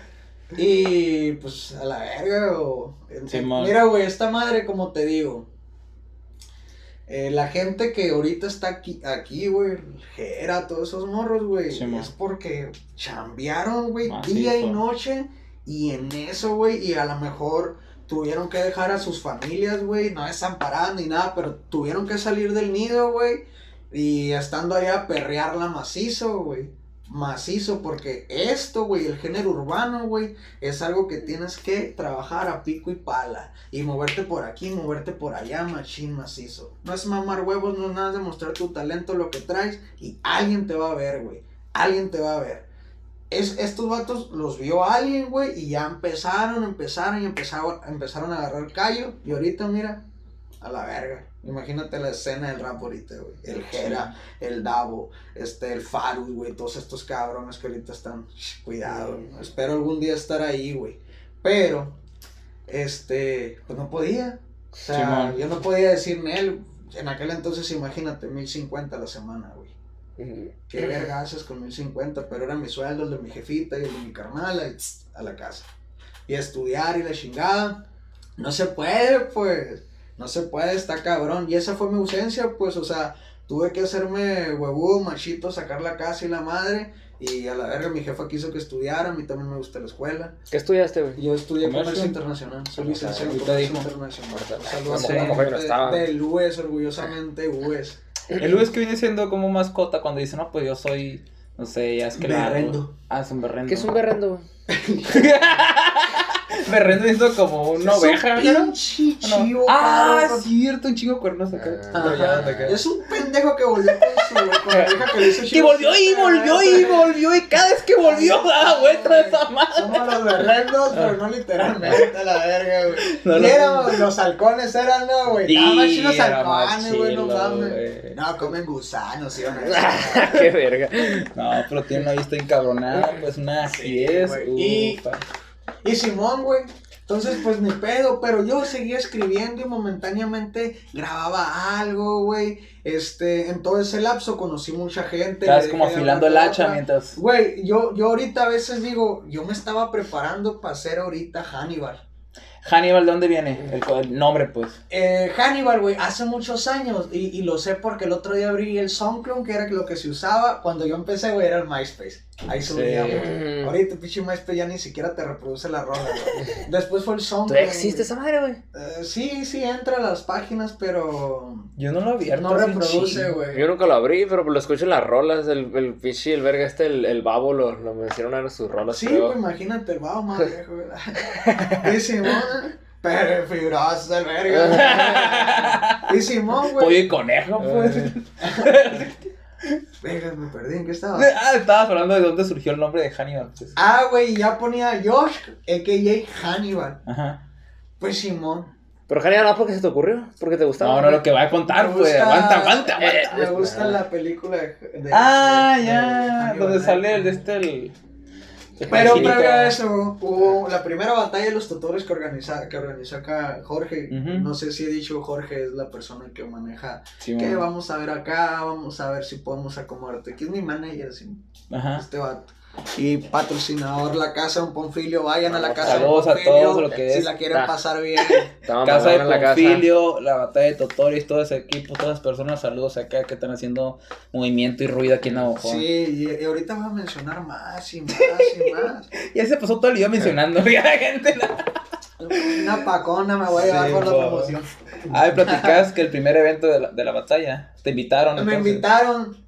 Y pues a la verga, o. Simón. Mira, güey, esta madre, como te digo. eh, la gente que ahorita está aquí, aquí, güey, Jera, todos esos morros, güey, Simón. es porque chambearon, güey, día y noche, y en eso, güey, y a lo mejor tuvieron que dejar a sus familias, güey, no desamparadas ni nada, pero tuvieron que salir del nido, güey, y estando allá perrearla macizo, güey. Macizo, porque esto, güey, el género urbano, güey, es algo que tienes que trabajar a pico y pala. Y moverte por aquí, moverte por allá, machín macizo. No es mamar huevos, no es nada de mostrar tu talento, lo que traes, y alguien te va a ver, güey. Alguien te va a ver. Es, estos vatos los vio alguien, güey, y ya empezaron, empezaron y empezaron, empezaron a agarrar callo. Y ahorita, mira, a la verga. Imagínate la escena del rap ahorita, güey. El Jera, el Davo, este, el Farus, güey. Todos estos cabrones que ahorita están. Cuidado. Mm. Espero algún día estar ahí, güey. Pero, este, pues no podía. O sea, yo no podía decir él. En aquel entonces, imagínate, 1050 a la semana, güey. Qué verga haces con 1050, pero era mi sueldo, el de mi jefita y el de mi tss, a la casa. Y a estudiar y la chingada. No se puede, pues. No se puede, está cabrón. Y esa fue mi ausencia, pues, o sea, tuve que hacerme huevudo, machito, sacar la casa y la madre. Y a la verga mi jefa quiso que estudiara, a mí también me gusta la escuela. ¿Qué estudiaste, güey? Yo estudié ¿Comercio? comercio, internacional, soy Ah, licenciado en comercio dijo. internacional. Ahorita- Saludos a estaba. del US, orgullosamente US. El es que viene siendo como mascota cuando dice, no, pues yo soy, no sé, ya es que Berrendo. Ah, es un berrendo. ¿Qué es un berrendo, güey? berrendo es como una oveja, ¿no? No. chivo, Ah, cabrón. es cierto, un chingo cuernos acá. Ah. Es un pendejo que volvió con su con que le hizo Que chivo volvió y volvió y volvió y cada vez que volvió daba vuelta esa madre. Somos los berrendos, pero no literalmente a la verga, güey. No, no. éramos, los halcones eran, no, güey. Sí, Nada más chinos halcones, güey, no mames. No, comen gusanos, sí, van Qué verga. No, pero tiene una vista encabronada, pues una Sí, acidez. güey. Y- ufa. Y Simón, güey. Entonces, pues ni pedo, pero yo seguía escribiendo y momentáneamente grababa algo, güey. Este, en todo ese lapso conocí mucha gente. Estabas como afilando el hacha mientras. Güey, yo, yo ahorita a veces digo, yo me estaba preparando para ser ahorita Hannibal. Hannibal, ¿de dónde viene? El, nombre, pues. Eh, Hannibal, güey, hace muchos años, y, y lo sé porque el otro día abrí el SoundCloud, que era lo que se usaba cuando yo empecé, güey, era el MySpace. Ahí subíamos. Mm. Ahorita, pinche MySpace ya ni siquiera te reproduce la rola, güey. Después fue el SoundCloud. ¿Todavía existe esa madre, güey? Eh, sí, sí, entra a las páginas, pero Yo no lo he abierto. no reproduce, güey. Yo nunca lo abrí, pero lo escucho en las rolas. El, el pinche, el verga este, el, el babo, lo, lo mencionaron en sus rolas. Sí, creo. pues imagínate el bajo más viejo, güey. Y Simón, pero fibroso el verga. Y Simón, Pollo güey. y conejo, pues. Verga, me perdí, ¿en qué estaba? Ah, estabas hablando de dónde surgió el nombre de Hannibal. Pues. Ah, güey, ya ponía Josh, a.k.a. Hannibal. Ajá. Pues Simón. Pero genial, ¿no? porque se te ocurrió? Porque te gustaba. No, no, lo que va a contar, Me pues. Aguanta, aguanta, aguanta. Eh, Me gusta la película de. de- Ah, de- de ya. Hannibal Donde sale el de este. El... Pero previo a eso, hubo la primera batalla de los tutores que, organiza, que organizó acá Jorge. No sé si he dicho Jorge es la persona que maneja. Sí, Que vamos a ver acá, vamos a ver si podemos acomodarte. Que es mi manager, sí, Ajá. este vato. Y patrocinador La Casa de un Ponfilio. Vayan a la Casa Saludos de a Ponfilio. todos lo que Si es. la quieren pasar bien. Casa de la casa. Ponfilio, la batalla de Totoris, todo ese equipo, todas las personas, saludos acá que están haciendo movimiento y ruido aquí en Navajo. Sí, y, y ahorita voy a mencionar más y más y más. Ya se pasó todo el día mencionando, ya gente. no. Una pacona me voy a llevar Sí, por la promoción. Ah, y platicabas que el primer evento de la, de la batalla te invitaron. Me entonces. invitaron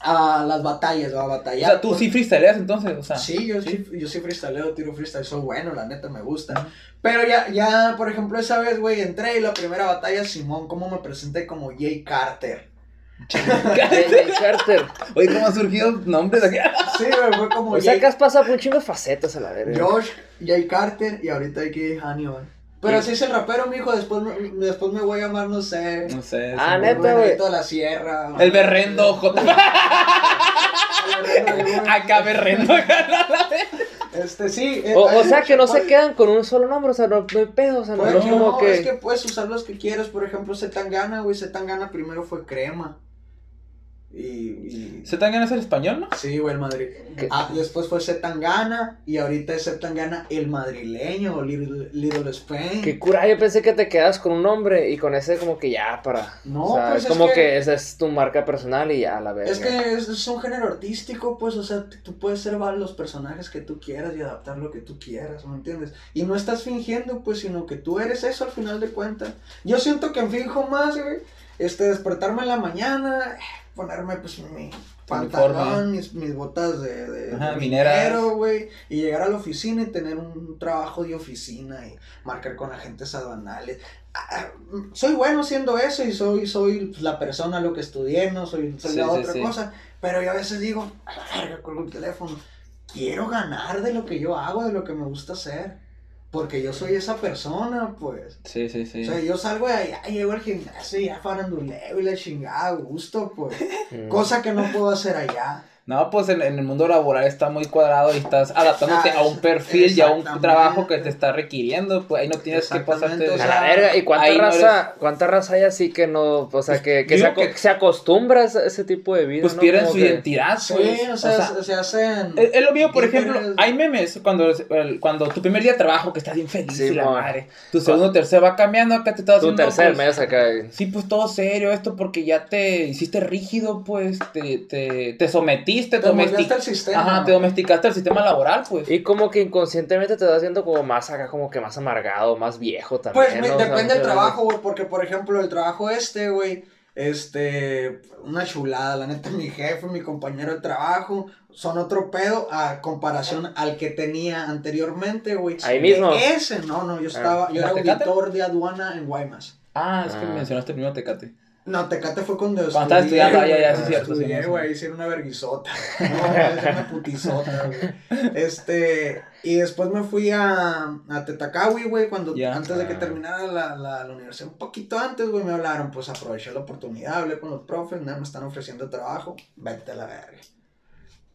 a las batallas, a O batallar. sea, tú sí freestyleas entonces, o sea. Sí, yo sí, yo sí freestyleo, tiro freestyle, soy bueno, la neta me gusta. Pero ya, ya, por ejemplo, esa vez, güey, entré y la primera batalla, Simón, ¿cómo me presenté como Jay Carter? Jay Carter. Oye, ¿cómo han surgido nombres aquí? Sí, güey, fue como O sea, Jay que has pasado por un chingo de facetas a la verga. Josh, Jay Carter y ahorita hay que Hannibal. Pero así es el rapero, mijo, después, me- después me voy a llamar, no sé. No sé. Ah, neta, el güey. La Sierra. El berrendo, J. El Berrendo de Güey. Acá berrendo. Este, sí. eh, O, sea, que no se quedan con un solo nombre, o sea, no, hay pedo, o sea, no, Pues, no es no, que... es que puedes usar los que quieras. Por ejemplo, Zetangana, güey. Zetangana primero fue crema. Y. y... ¿Se tan ganas el español, no? Sí, güey, el Madrid. Ah, después fue Zetangana. Y ahorita es Zetangana el madrileño, o Little, Little Spain. Qué cura, yo pensé que te quedas con un nombre y con ese como que ya para... No, o sea, pues, es es como que- que, esa es tu marca personal y ya la verga. Es que es, es un género artístico, pues, o sea, tú puedes ser los personajes que tú quieras y adaptar lo que tú quieras, ¿me entiendes? Y no estás fingiendo, pues, sino que tú eres eso al final de cuentas. Yo siento que finjo más, güey, este, despertarme en la mañana, eh, ponerme, pues, mi pantalón, mis, mis botas de, de, Ajá, de minero, güey, y llegar a la oficina y tener un trabajo de oficina y marcar con agentes aduanales. Ah, ah, soy bueno haciendo eso y soy, soy pues, la persona lo que estudié, no soy, soy Sí, la sí, otra sí. cosa. Pero yo a veces digo, a la verga, con el teléfono. Quiero ganar de lo que yo hago, de lo que me gusta hacer. Porque yo soy esa persona, pues. Sí, sí, sí. O sea, yo salgo de allá, llego al gimnasio y ya faranduleo y la chingada a gusto, pues. Mm. Cosa que no puedo hacer allá. No, pues en, en el mundo laboral está muy cuadrado y estás adaptándote Ah, a un perfil y a un trabajo que te está requiriendo, pues ahí no tienes que pasarte de... o sea, la verga, ¿y cuánta no raza, cuánta raza hay así que no, o sea, que, que, Digo se, aco- que- se acostumbra a ese, tipo de vida, pues ¿no? pierden Como su que- identidad, Sí, pues. o sea, se- se hacen. Es, es lo mío, por ejemplo, hay memes cuando, cuando tu primer día de trabajo que estás bien feliz Sí, y la madre, tu segundo, tercer va cambiando, acá te estás Tu haciendo tercer pues, mes acá. Sí, pues todo serio esto porque ya te hiciste rígido, pues te, te, te Te domesticaste. al sistema. Ajá, te domesticaste al sistema laboral, pues. Y como que inconscientemente te vas haciendo como más acá, como que más amargado, más viejo también. Pues me- ¿no? O sea, depende del que- trabajo, güey, porque por ejemplo el trabajo este, güey, este, una chulada, la neta, mi jefe, mi compañero de trabajo, son otro pedo a comparación al que tenía anteriormente, güey. Ahí De mismo. Ese, no, no, yo estaba, yo ¿En era auditor de aduana en Guaymas. Ah, es que Ah. mencionaste primero Tecate. No, Tecate fue cuando Cuando estaba estudiando, ya, ya, sí, güey, cierto, sí, Estudié, güey, hice una verguisota. No, una putizota, güey. Este, y después me fui a, a Tetacawi, güey, cuando, antes de que terminara la, la, la universidad, un poquito antes, güey, me hablaron, pues aproveché la oportunidad, hablé con los profes, nada, me están ofreciendo trabajo, vete a la verga.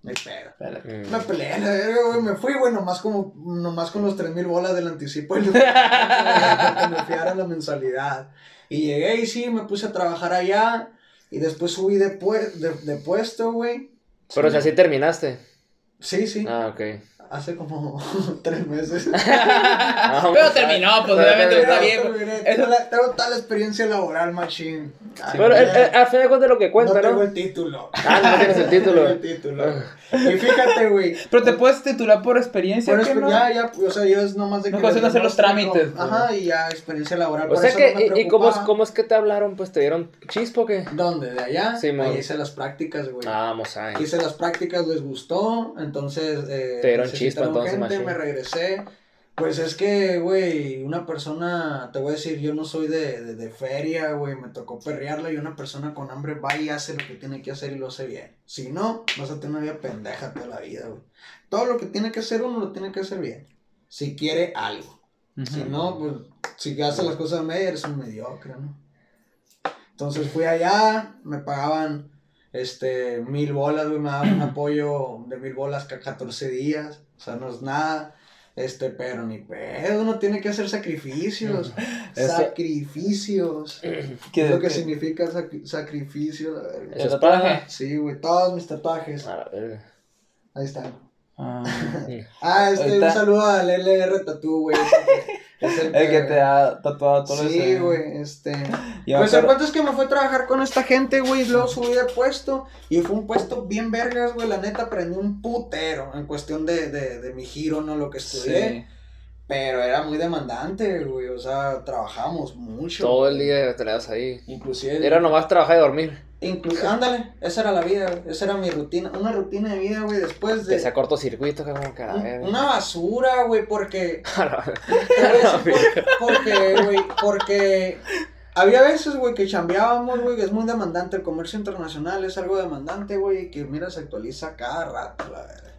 No hay pedo. Espérate. Mm. Me peleé a la verga, güey, me fui, güey, nomás, como, nomás con los 3 mil bolas del anticipo y que me fiara la mensualidad. Y llegué y sí, me puse a trabajar allá y después subí de, pue- de, de puesto, güey. Pero o sea, sí terminaste. Sí, sí, Ah, ok. Hace como tres meses. Ah, Pero pues, terminó, pues pero obviamente está bien. Tengo, la- tengo tal experiencia laboral, machín. Ay, Pero eh, eh, al final de cuentas lo que no cuenta, tengo ¿no? el título. Ah, no tienes el No título. tengo el título. Y fíjate, güey. Pero te puedes titular por experiencia, Bueno, ¿qué es que no? ya, ya, o sea, yo es nomás de No que. de hacer los trámites, cómo- Ajá, y ya experiencia laboral. O por sea eso que, no me y, cómo, es, cómo es que te hablaron? Pues te dieron chispo qué? ¿Dónde? ¿De allá? Sí, mon. Ahí hice las prácticas, güey. Ah, vamos a Hice las prácticas, les gustó, entonces... Eh, Te dieron chispa, entonces, gente, machín. me regresé. Pues es que, güey, una persona, te voy a decir, yo no soy de, de, de feria, güey, me tocó perrearla y una persona con hambre va y hace lo que tiene que hacer y lo hace bien. Si no, vas a tener una vida pendeja toda la vida, güey. Todo lo que tiene que hacer uno lo tiene que hacer bien. Si quiere algo. Si no, pues, si haces las cosas a media, eres un mediocre, ¿no? Entonces fui allá, me pagaban, este, mil bolas, güey, me daban un apoyo de mil bolas cada 14 días, o sea, no es nada, este, pero ni pedo, uno tiene que hacer sacrificios, Eso- sacrificios, ¿Qué- ¿Qué es lo que qué- significa sac- sacrificio? ¿El ¿El tatuaje? Sí, güey, todos mis tatuajes, A ahí están. Ah, Ah, este, Ahorita- un saludo al LR Tattoo, güey, es el el que te ha tatuado todo Sí, ese- güey, este... Yo Pues el cuento es que me fue a trabajar con esta gente, güey, y luego subí de puesto, y fue un puesto bien vergas, güey, la neta aprendí un putero en cuestión de, de, de mi giro, no lo que estudié, Sí. pero era muy demandante, güey, o sea, trabajamos mucho. Todo el día te le das ahí. Inclusive... Era nomás trabajar y dormir. Incluso, ándale, esa era la vida, güey. Esa era mi rutina. Una rutina de vida, güey, después de. sea cortocircuito, que como que a la un- verga. Una basura, güey, porque. Porque, güey, porque. Había veces, güey, que chambeábamos, güey, que es muy demandante. El comercio internacional es algo demandante, güey, que, mira, se actualiza cada rato, la verdad.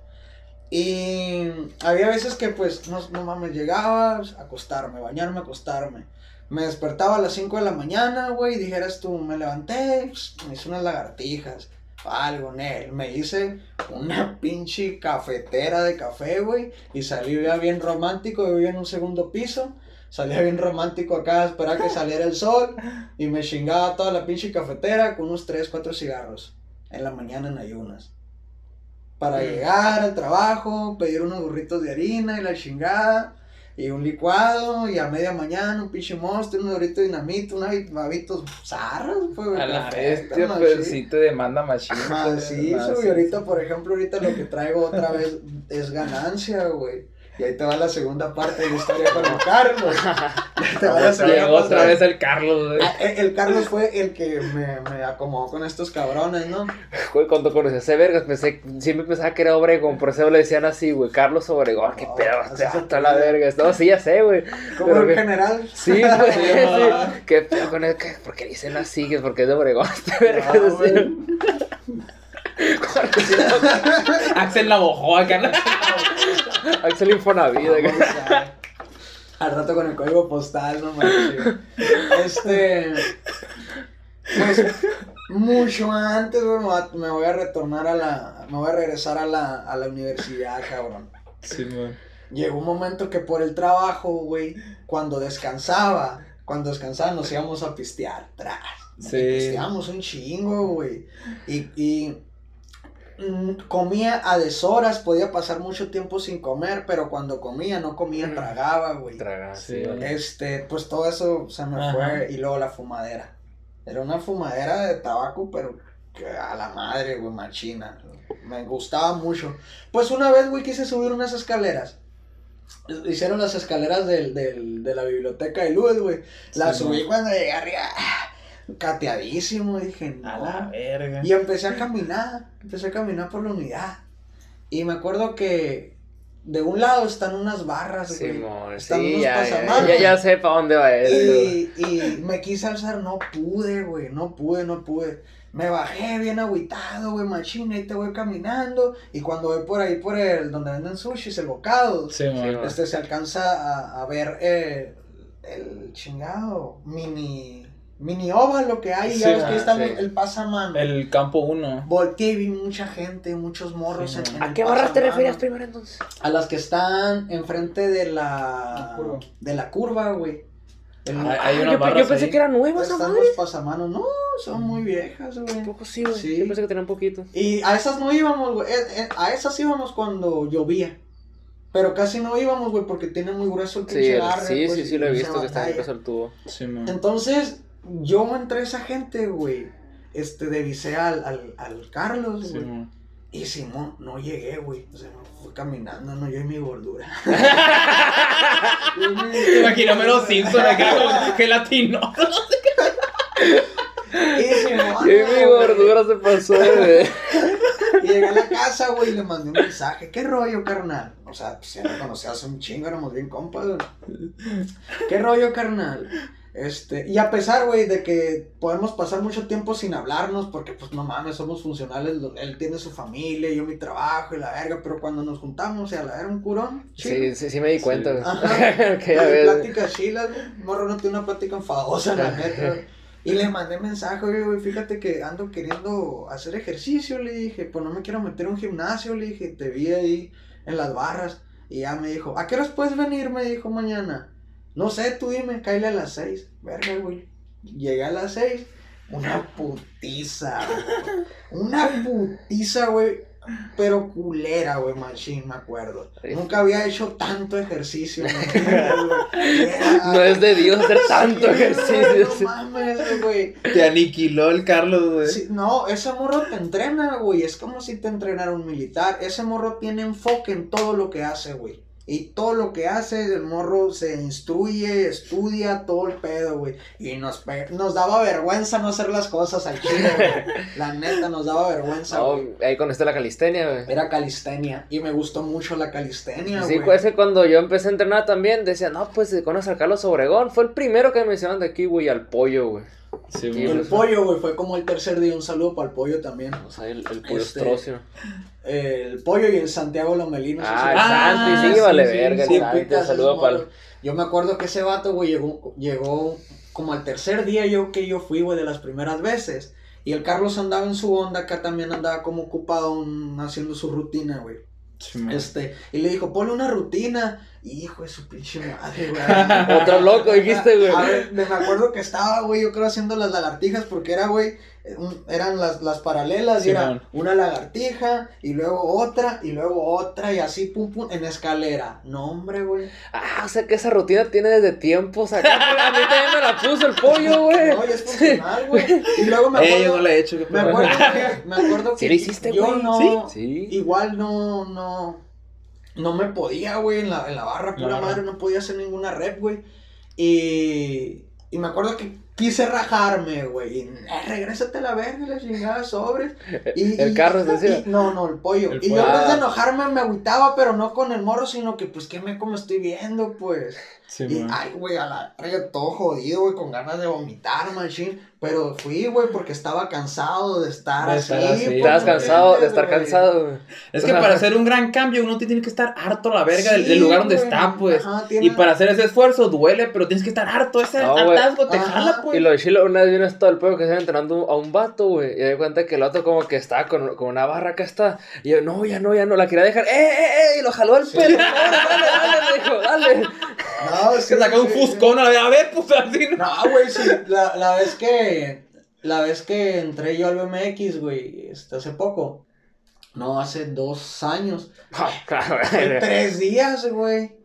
Y había veces que, pues, no, no mames, llegaba a acostarme, bañarme, acostarme. Me despertaba a las 5 de la mañana, güey, y dijeras tú, me levanté, me hice unas lagartijas, algo, Nel. Me hice una pinche cafetera de café, güey, y salí ya bien romántico, yo vivía en un segundo piso. Salía bien romántico acá, esperaba que saliera el sol y me chingaba toda la pinche cafetera con unos 3, 4 cigarros en la mañana en ayunas. Para Mm. llegar al trabajo, pedir unos burritos de harina y la chingada, y un licuado, y a media mañana un pinche monstruo, un dorito de dinamita, unos babitos zarras, pues, A la bestia, machín. pues sí te demanda machín. pues, Macizo, macizo. y ahorita, por ejemplo, ahorita lo que traigo otra vez es ganancia, güey. Y ahí te va la segunda parte de la historia con el Carlos. Ahí te va la segunda Llegó otra vez el Carlos, güey. Ah, El, el Carlos fue el que me, me acomodó con estos cabrones, ¿no? Güey, cuando conocí a ese vergas, pensé, siempre pensaba que era Obregón, por eso le decían así, güey, Carlos Obregón, qué No, pedo, así este se vato a la verga. No, sí, ya sé, güey. Como Pero en que- general. Sí, güey, Sí. ¿Qué pedo con él? ¿Por qué dicen así? Que porque es de Obregón, este verga. Güey. Axel Navajo acá. Axel Infonavida. Vamos a- Al rato con el código postal, no manches. Este. Pues mucho antes, güey, me voy a- me voy a retornar a la. Me voy a regresar a la, a la universidad, cabrón. Sí, man. Llegó un momento que por el trabajo, güey, cuando descansaba, cuando descansaba nos íbamos a pistear. Tras. Sí. Y pisteábamos un chingo, güey. Y, y comía a deshoras, podía pasar mucho tiempo sin comer, pero cuando comía, no comía, tragaba, güey. Traga, Sí. Este, pues todo eso se me Ajá. fue. Y luego la fumadera. Era una fumadera de tabaco, pero que a la madre, güey, machina. Me gustaba mucho. Pues una vez, güey, quise subir unas escaleras. Hicieron las escaleras del, del- de la biblioteca de Luz, güey. Las Sí, subí no. cuando llegué arriba. Cateadísimo, dije, A la verga. Y empecé a caminar, empecé a caminar por la unidad. Y me acuerdo que de un lado están unas barras, güey. Simón, están sí, unos ya, pasamanos. ya, ya sé para dónde va esto. Y, y me quise alzar, no pude, güey, no pude, no pude. Me bajé bien agüitado, güey, machina, y te voy caminando. Y cuando voy por ahí, por el, donde venden sushis, el bocado, Sí, este, se alcanza a, a ver eh, el chingado mini, mini óvalo que hay. Sí, ya ves que ahí ah, está sí. el, pasamano. El campo 1. Volteé y vi mucha gente, muchos morros Sí, en, en ¿A qué barras te referías primero entonces? A las que están enfrente de la, La curva. de la curva, güey. El- Hay- hay Ah, unas yo, yo pensé ahí. que eran nuevas, están los pasamanos. No, son muy viejas, güey. Poco sí, güey. Sí. Yo pensé que tenían poquito. Y a esas no íbamos, güey. Eh, eh, A esas íbamos cuando llovía. Pero casi no íbamos, güey, porque tiene muy grueso el Sí, pinche el- agarre, sí, pues, sí, sí, lo he visto que está en batalla. peso el tubo. Sí, man. Entonces, yo entre esa gente, güey, este, divisé al, al, al Carlos, güey. y Simón, no llegué, güey. O sea, me fui caminando, no, yo y mi gordura. Imagíname los Simpsons acá, güey, gelatino. Y Simón, Y mi güey. gordura se pasó de... Y llegué a la casa, güey, y le mandé un mensaje. ¿Qué rollo, carnal? O sea, pues ya me conocía hace un chingo, éramos bien compas, güey. ¿Qué rollo, carnal? Este, y a pesar, güey, de que podemos pasar mucho tiempo sin hablarnos, porque pues no mames, somos funcionales, lo- él tiene su familia, yo mi trabajo y la verga, pero cuando nos juntamos, o sea, la era un curón. Sí, sí, sí me di cuenta. Ajá. Que pláticas chilas, güey. Morro no tiene una plática enfadosa, la neta. Y le mandé mensaje, oye, güey, fíjate que ando queriendo hacer ejercicio, le dije, pues no me quiero meter a un gimnasio, le dije, te vi ahí en las barras. Y ya me dijo, ¿a qué horas puedes venir? Me dijo mañana. No sé, tú dime, cállale a las seis. Verga, güey. Llegué a las seis. Una putiza, güey. Una putiza, güey. Pero culera, güey, machín, me acuerdo. Nunca había hecho tanto ejercicio. Era- No es de Dios hacer tanto Sí, ejercicio. güey, No mames, güey. Te aniquiló el Carlos, güey. Sí, no, ese morro te entrena, güey. Es como si te entrenara un militar. Ese morro tiene enfoque en todo lo que hace, güey. Y todo lo que hace, el morro se instruye, estudia, todo el pedo, güey. Y nos, pe- nos daba vergüenza no hacer las cosas al chile, güey. La neta, nos daba vergüenza, No, güey. ahí con la calistenia, güey. Era calistenia. Y me gustó mucho la calistenia, Sí, güey. pues, es que cuando yo empecé a entrenar también, decía, no, pues conoce a Carlos Obregón. Fue el primero que me mencionaron de aquí, güey, al pollo, güey. Sí, Y El pollo, güey, fue como el tercer día. Un saludo para el pollo también. O sea, el, el pollo Este, estrocio. El pollo y el Santiago Lomelino. Ah, el Ah, Santi, sí, vale, sí, verga, sí, el Santi. Un saludo para morros. Yo me acuerdo que ese vato, güey, llegó, llegó como al tercer día yo que yo fui, güey, de las primeras veces. Y el Carlos andaba en su onda, acá también andaba como ocupado en- haciendo su rutina, güey. Sí. Este, y le dijo, ponle una rutina. Hijo de su pinche madre, güey. Otro loco, dijiste, güey. A ver, me acuerdo que estaba, güey, yo creo haciendo las lagartijas porque era, güey, eran las, las paralelas y era una lagartija y luego otra y luego otra y así, pum, pum, en escalera. No, hombre, güey. Ah, o sea que esa rutina tiene desde tiempos acá. güey. A mí también me la puso el pollo, güey. No, y es funcional, güey. Y luego me Eh, yo acuerdo, no lo he hecho. ¿qué me acuerdo que, me acuerdo que Sí lo hiciste, yo güey. no, Sí. igual no, no, no me podía, güey, en la, en la barra, pura La barra. madre, no podía hacer ninguna rep, güey. Y, y me acuerdo que quise rajarme, güey. Y, eh, regrésate a la verga, la chingada, sobres. Y, El y- Carlos decía. y- no, no, el pollo. El y pollo. yo en vez de Ah. enojarme me agüitaba, pero no con el morro, sino que, pues, ¿qué me como estoy viendo, pues? Sí, Y, man. ay, güey, a la verga, todo jodido, güey, con ganas de vomitar, machine. Pero fui, güey, porque estaba cansado de estar De así. estar así. pues, Estabas ¿me cansado de estar cansado, güey. Es que para hacer un gran cambio uno tiene que estar harto a la verga del, Sí, del lugar donde güey. está, pues. Ajá, tiene- Y para hacer ese esfuerzo duele, pero tienes que estar harto. Ese No, hartazgo te Ajá. jala, Y lo de Chile, una vez vino todo el pueblo que estaba entrenando a un vato, güey. Y me di cuenta que el vato como que estaba con, con una barra acá está. Y yo, no, ya no, ya no, la quería dejar. ¡Eh, eh, eh! Y lo jaló al pelo. No, dale, dale, me dijo, dale. No, Es que saca un fuscón a la vez, a ver, pues así. ¿no? Güey, sí, la, la vez que, la vez que entré yo al BMX, güey, este, hace poco, no, hace dos años, Ah, claro, fui tres días, güey,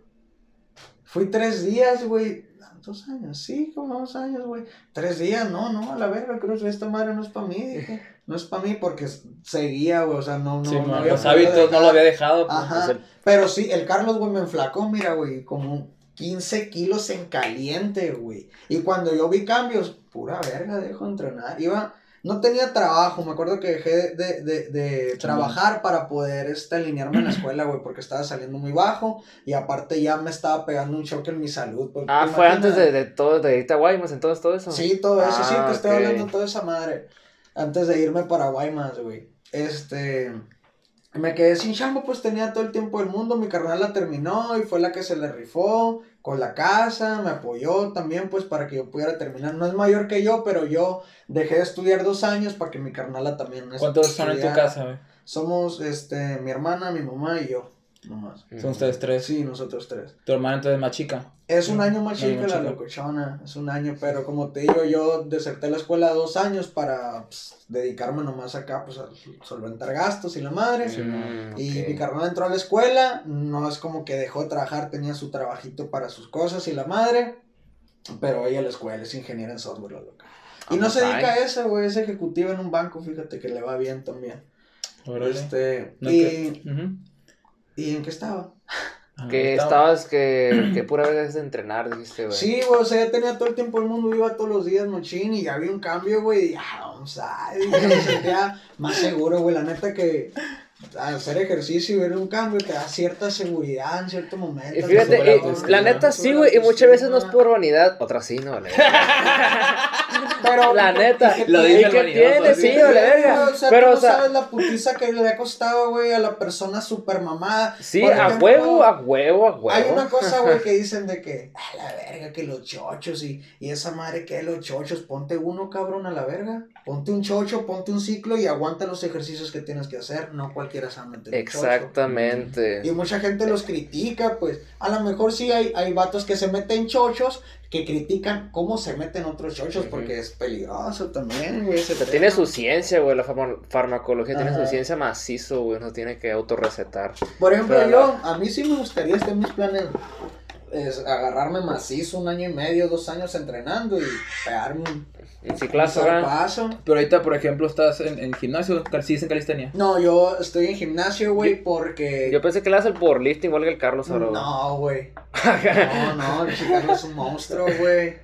fui tres días, güey, dos años, sí, como dos años, güey, tres días, no, no, a la verga, que esta madre no es para mí, dije, no es para mí porque seguía, güey, o sea, no, no, Sí, no había los hábitos no lo había dejado. pues. Ajá. El- Pero sí, el Carlos, güey, me enflacó, mira, güey, como 15 kilos en caliente, güey. Y cuando yo vi cambios, pura verga, dejo de entrenar. Iba, no tenía trabajo, me acuerdo que dejé de, de, de trabajar para poder este, alinearme en la escuela, güey, porque estaba saliendo muy bajo y aparte ya me estaba pegando un choque en mi salud. porque Ah, fue antes de, de todo, de irte a Guaymas, entonces todo eso. Sí, todo eso, sí, Ah, te estoy ok. hablando de toda esa madre. Antes de irme para Guaymas, güey. Este. Me quedé sin chambo, pues tenía todo el tiempo del mundo. Mi carnal la terminó y fue la que se le rifó con la casa. Me apoyó también, pues para que yo pudiera terminar. No es mayor que yo, pero yo dejé de estudiar dos años para que mi carnala también. ¿Cuántos son en tu estudiara. casa, güey? Somos este, mi hermana, mi mamá y yo. Nomás. Son ustedes tres. Sí, nosotros tres. Tu hermana entonces es más chica. Es un año más año chica más la locochona, es un año, pero como te digo, yo deserté la escuela dos años para pues, dedicarme nomás acá, pues a solventar gastos y la madre. Sí, Mm, Y mi carnal entró a la escuela, no es como que dejó de trabajar, tenía su trabajito para sus cosas y la madre, pero ella a la escuela es ingeniera en software, la loca. Y no Vamos se dedica a eso, güey, es ejecutiva en un banco, fíjate que le va bien también. Órale. Este, No, y, Ujú. ¿y en qué estaba? Ah, Que estaba- estabas, que, que pura vez de entrenar, dijiste, güey. Sí, güey, o sea, ya tenía todo el tiempo del mundo, iba todos los días, mochín, y ya había un cambio, güey, y ya, vamos a, y ya me sentía más seguro, güey, la neta que hacer ejercicio y ver un cambio te da cierta seguridad en cierto momento. Y fíjate, la y la neta sí, güey, y muchas veces no es por vanidad, otras sí, no, vale. Pero, La neta, Lo ¿y dice vanidoso, tiene? sí. Vale, verga. O sea, Pero, tú o no sea, sabes la putiza que le ha costado, güey, a la persona super mamada. sí, Por a ejemplo, huevo, a huevo, a huevo. Hay una cosa, güey, que dicen de que, a la verga, que los chochos y, y esa madre que los chochos, ponte uno, cabrón, a la verga. Ponte un chocho, ponte un ciclo y aguanta los ejercicios que tienes que hacer. No cualquiera sabe meter un chocho. Exactamente. Y mucha gente los critica, pues. A lo mejor sí hay, hay vatos que se meten chochos que critican cómo se meten otros chochos porque es peligroso también, güey. tiene su ciencia, güey, la farma- farmacología tiene su ciencia macizo, güey, no tiene que autorrecetar. Por ejemplo, Pero yo, a mí sí me gustaría estar en mis planes. Es agarrarme macizo un año y medio, dos años entrenando y pegarme un Un ciclazo, zarpazo. Pero ahorita, por ejemplo, estás en, en gimnasio, cal- sigues en calistenia. No, yo estoy en gimnasio, güey, porque... Yo pensé que le das el powerlifting igual que el Carlos ahora. No, güey. No, no, el Chicardo es un monstruo, güey.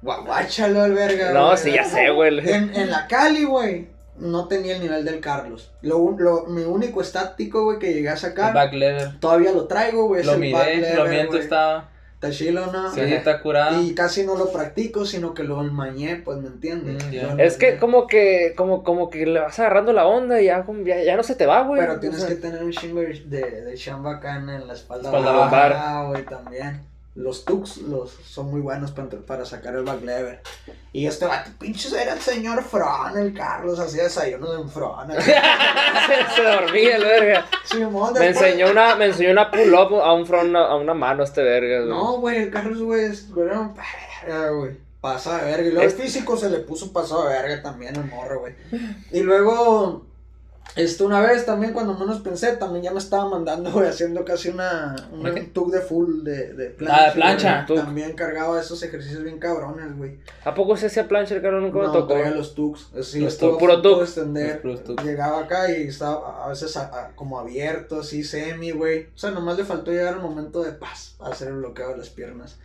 Gua- Guáchalo al verga, No, güey. sí, ya sé, güey. En, en la Cali, güey, no tenía el nivel del Carlos. Lo, un- lo, mi único estático, güey, que llegué a El sacar, back lever. todavía lo traigo, güey. Lo back miré, lever, lo miento estaba. Está chilo, ¿no? Sí, está curado. Y casi no lo practico, sino que lo enmañé, pues, ¿me entiendes? Mm, Es que como que, como, como que le vas agarrando la onda y ya, ya, ya no se te va, güey. Pero tienes O sea, que tener un chingo de, de, de chamba acá en, en la espalda, Espalda baja, güey, también. Los tuks los, son muy buenos para, para sacar el back lever. Y este vato, pinches, era el señor Fron, el Carlos, hacía desayuno de un Fron. se, se dormía el verga. Simón, Me enseñó una, me enseñó una pull up a un front, a una mano este verga, güey. No, güey, el Carlos, güey, es- era un- güey, Pasa de verga. Y luego el físico se le puso pasado de verga también el morro, güey. Y luego, este, una vez también, cuando menos pensé, también ya me estaba mandando, güey, haciendo casi una, un tuk de full de, de Ah, de plancha. güey. También cargaba esos ejercicios bien cabrones, güey. ¿A poco se hacía plancha el carro? Nunca me No, tocó. traía los. Eso sí, Los a puro tuk. extender. Los. Llegaba acá y estaba a veces a- a- como abierto, así semi, güey. O sea, nomás le faltó llegar al momento de paz, hacer el bloqueo de las piernas.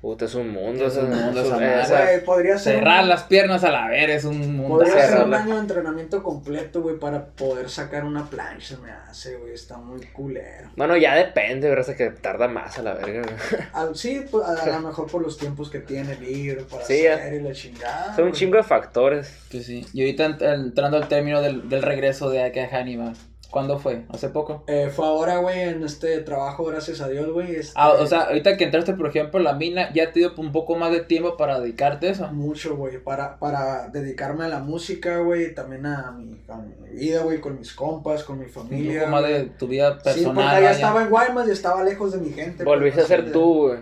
Puta, es un mundo. Es un mundo esa esa- madre. esa- Güey, podría ser. un- Cerrar las piernas a la ver es un mundo. Podría ser un año de entrenamiento completo, güey, para poder sacar una plancha, me hace, güey, está muy culero. Bueno, ya depende, ¿verdad? que tarda más a la verga. güey. Sí, pues, a, a lo mejor por los tiempos que tiene libre para Sí, hacer y la chingada. Son un chingo de factores. Que sí. Y ahorita ent- entrando al término del, del regreso de acá a Hannibal. ¿Cuándo fue? ¿Hace poco? Eh, fue ahora, güey, en este trabajo, gracias a Dios, güey. este, Ah, o sea, ahorita que entraste, por ejemplo, a la mina, ya te dio un poco más de tiempo para dedicarte a eso. Mucho, güey, para, para dedicarme a la música, güey, también a mi, a mi vida, güey, con mis compas, con mi Un familia. poco más de tu vida Sí, personal. porque allá vaya. estaba en Guaymas y estaba lejos de mi gente. Volviste a pues, ser tú, güey.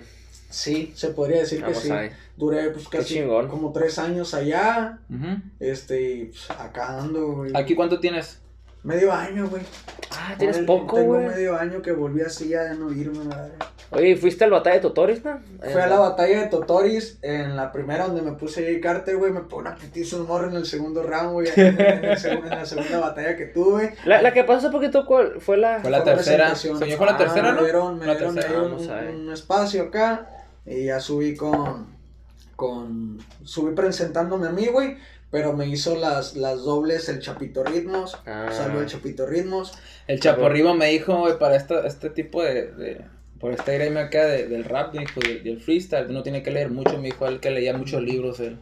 Sí, se podría decir que sí. ahí. Duré pues casi como tres años allá, Ujú. este, y pues, acá ando, güey. ¿Aquí cuánto tienes? Medio año, güey. Ah, tienes poco, Tengo güey. medio año que volví así a no irme, madre. Oye, ¿fuiste al batalla de Totoris, no? Fui a la batalla de Totoris, en la primera donde me puse a Carter, güey, me pegó una putiza un morro en el segundo round, güey, en, la segunda batalla que tuve. La, la que pasó hace poquito, ¿cuál? Fue la... Fue la Fue tercera. Soñó con la Ah, tercera, ¿no? Me dieron, me La dieron tercera. ahí un, a un espacio acá y ya subí con, con, subí presentándome a mí, güey, pero me hizo las, las dobles el Chapito Ritmos, Ah. salvo el Chapito Ritmos. El Chaporribo me dijo, güey, para esta, este tipo de, de- por esta gremio acá de- del rap, me dijo, del, del freestyle, uno tiene que leer mucho, me dijo él que leía muchos libros, él.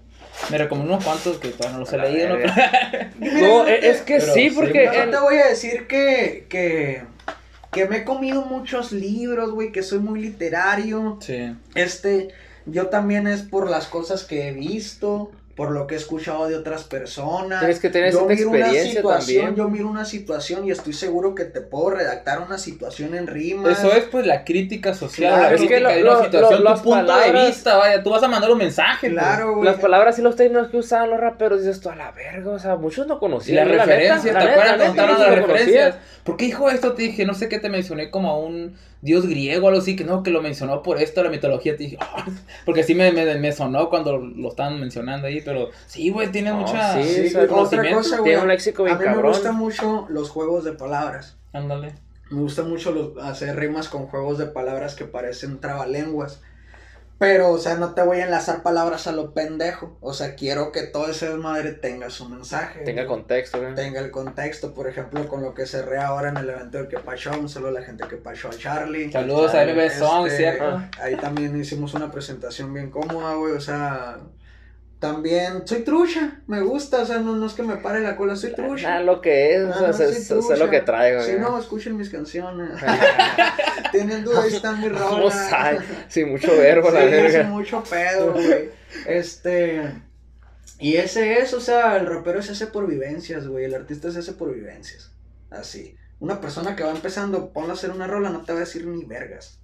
Me recomendó unos cuantos que todavía no los he leído, ¿no? es que Pero sí, sí, porque... Yo te voy a decir que, que, que me he comido muchos libros, güey, que soy muy literario. Sí. Este, yo también es por las cosas que he visto, por lo que he escuchado de otras personas. Tienes que tener yo miro una experiencia situación, también. yo miro una situación y estoy seguro que te puedo redactar una situación en rimas. Eso es pues la crítica social, Claro, la es que crítica lo- de una lo- situación, lo- tu las de vista, vaya, tú vas a mandar un mensaje. pues. Claro, güey. Las palabras y los términos que usaban los raperos, dices tú a la verga, o sea, muchos no Y conocían. las la referencias, neta, ¿te acuerdas? Contaron las conocían. ¿Por qué dijo esto? Te dije, no sé qué te mencioné como a un dios griego o algo así, que no, que lo mencionó por esto, la mitología. Te dije, "Ah", porque sí me, me, me sonó cuando lo estaban mencionando ahí, pero sí, güey, tiene No, mucha sí, Sí, otra cosa, güey. Tiene un léxico bien a mí me gustan mucho los juegos de palabras. Ándale. Me gusta mucho los- hacer rimas con juegos de palabras que parecen trabalenguas. Pero, o sea, no te voy a enlazar palabras a lo pendejo. O sea, quiero que todo ese desmadre tenga su mensaje. Tenga ¿no? contexto, güey. Tenga el contexto, por ejemplo, con lo que re ahora en el evento del que pasó. Un saludo a la gente que pasó a Charlie. Saludos a MB Song, Este, ¿cierto? Ahí también hicimos una presentación bien cómoda, güey. O sea, también soy trucha. Me gusta, o sea, no, no es que me pare la cola, soy trucha. Nada, lo que es, o Ah, no, sé trucha. lo que traigo, Si no, escuchen mis canciones. Tienen dudas, ahí están mis ¿Cómo rolas. Sin mucho verbo, la Sí, es verga. mucho pedo, güey. Este. Y ese es, o sea, el rapero se hace por vivencias, güey. El artista se hace por vivencias. Así. Una persona que va empezando, ponle a hacer una rola, no te va a decir ni vergas.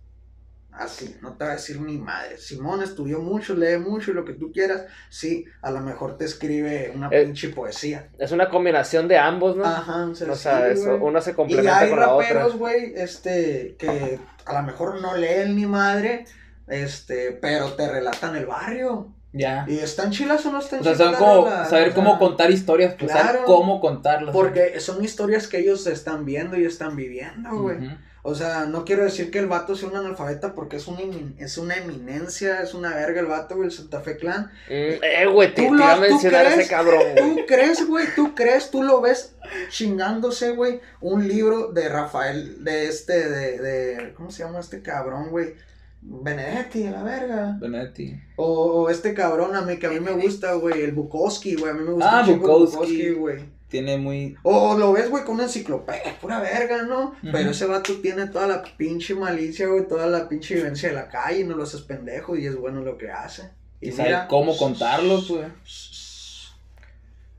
Así, no te va a decir ni madre. Simón estudió mucho, lee mucho y lo que tú quieras. Sí, a lo mejor te escribe una Eh, pinche poesía. Es una combinación de ambos, ¿no? Ajá, o sea, o sea, sí, eso, una se complementa hay con la otra. raperos, güey, este, que a lo mejor no leen ni madre, este, pero te relatan el barrio. Ya. ¿Y están chilas o no están O sea, chilas? saben las cómo, saber cómo contar historias, pues saber claro. cómo contarlas. Porque son historias que ellos están viendo y están viviendo, güey. Ujú. O sea, no quiero decir que el vato sea un analfabeta porque es una, emin- es una eminencia, es una verga el vato, güey, el Santa Fe Clan. Mm, eh, güey, te, te ¿Tú iba a mencionar a ese cabrón, güey. ¿Tú crees, güey? ¿Tú crees? ¿Tú lo ves chingándose, güey? Un libro de Rafael, de este, de, de ¿cómo se llama este cabrón, güey? Benedetti, la verga. Benedetti. O, o este cabrón a mí que a mí me gusta, güey, el Bukowski, güey, a mí me gusta Ah, un Bukowski. güey. Tiene muy. O lo ves, güey, con una enciclopedia, pura verga, ¿no? Pero ese vato tiene toda la pinche malicia, güey, toda la pinche vivencia de la calle, no lo haces pendejo y es bueno lo que hace. Y Y sabe mira, cómo contarlo, pues.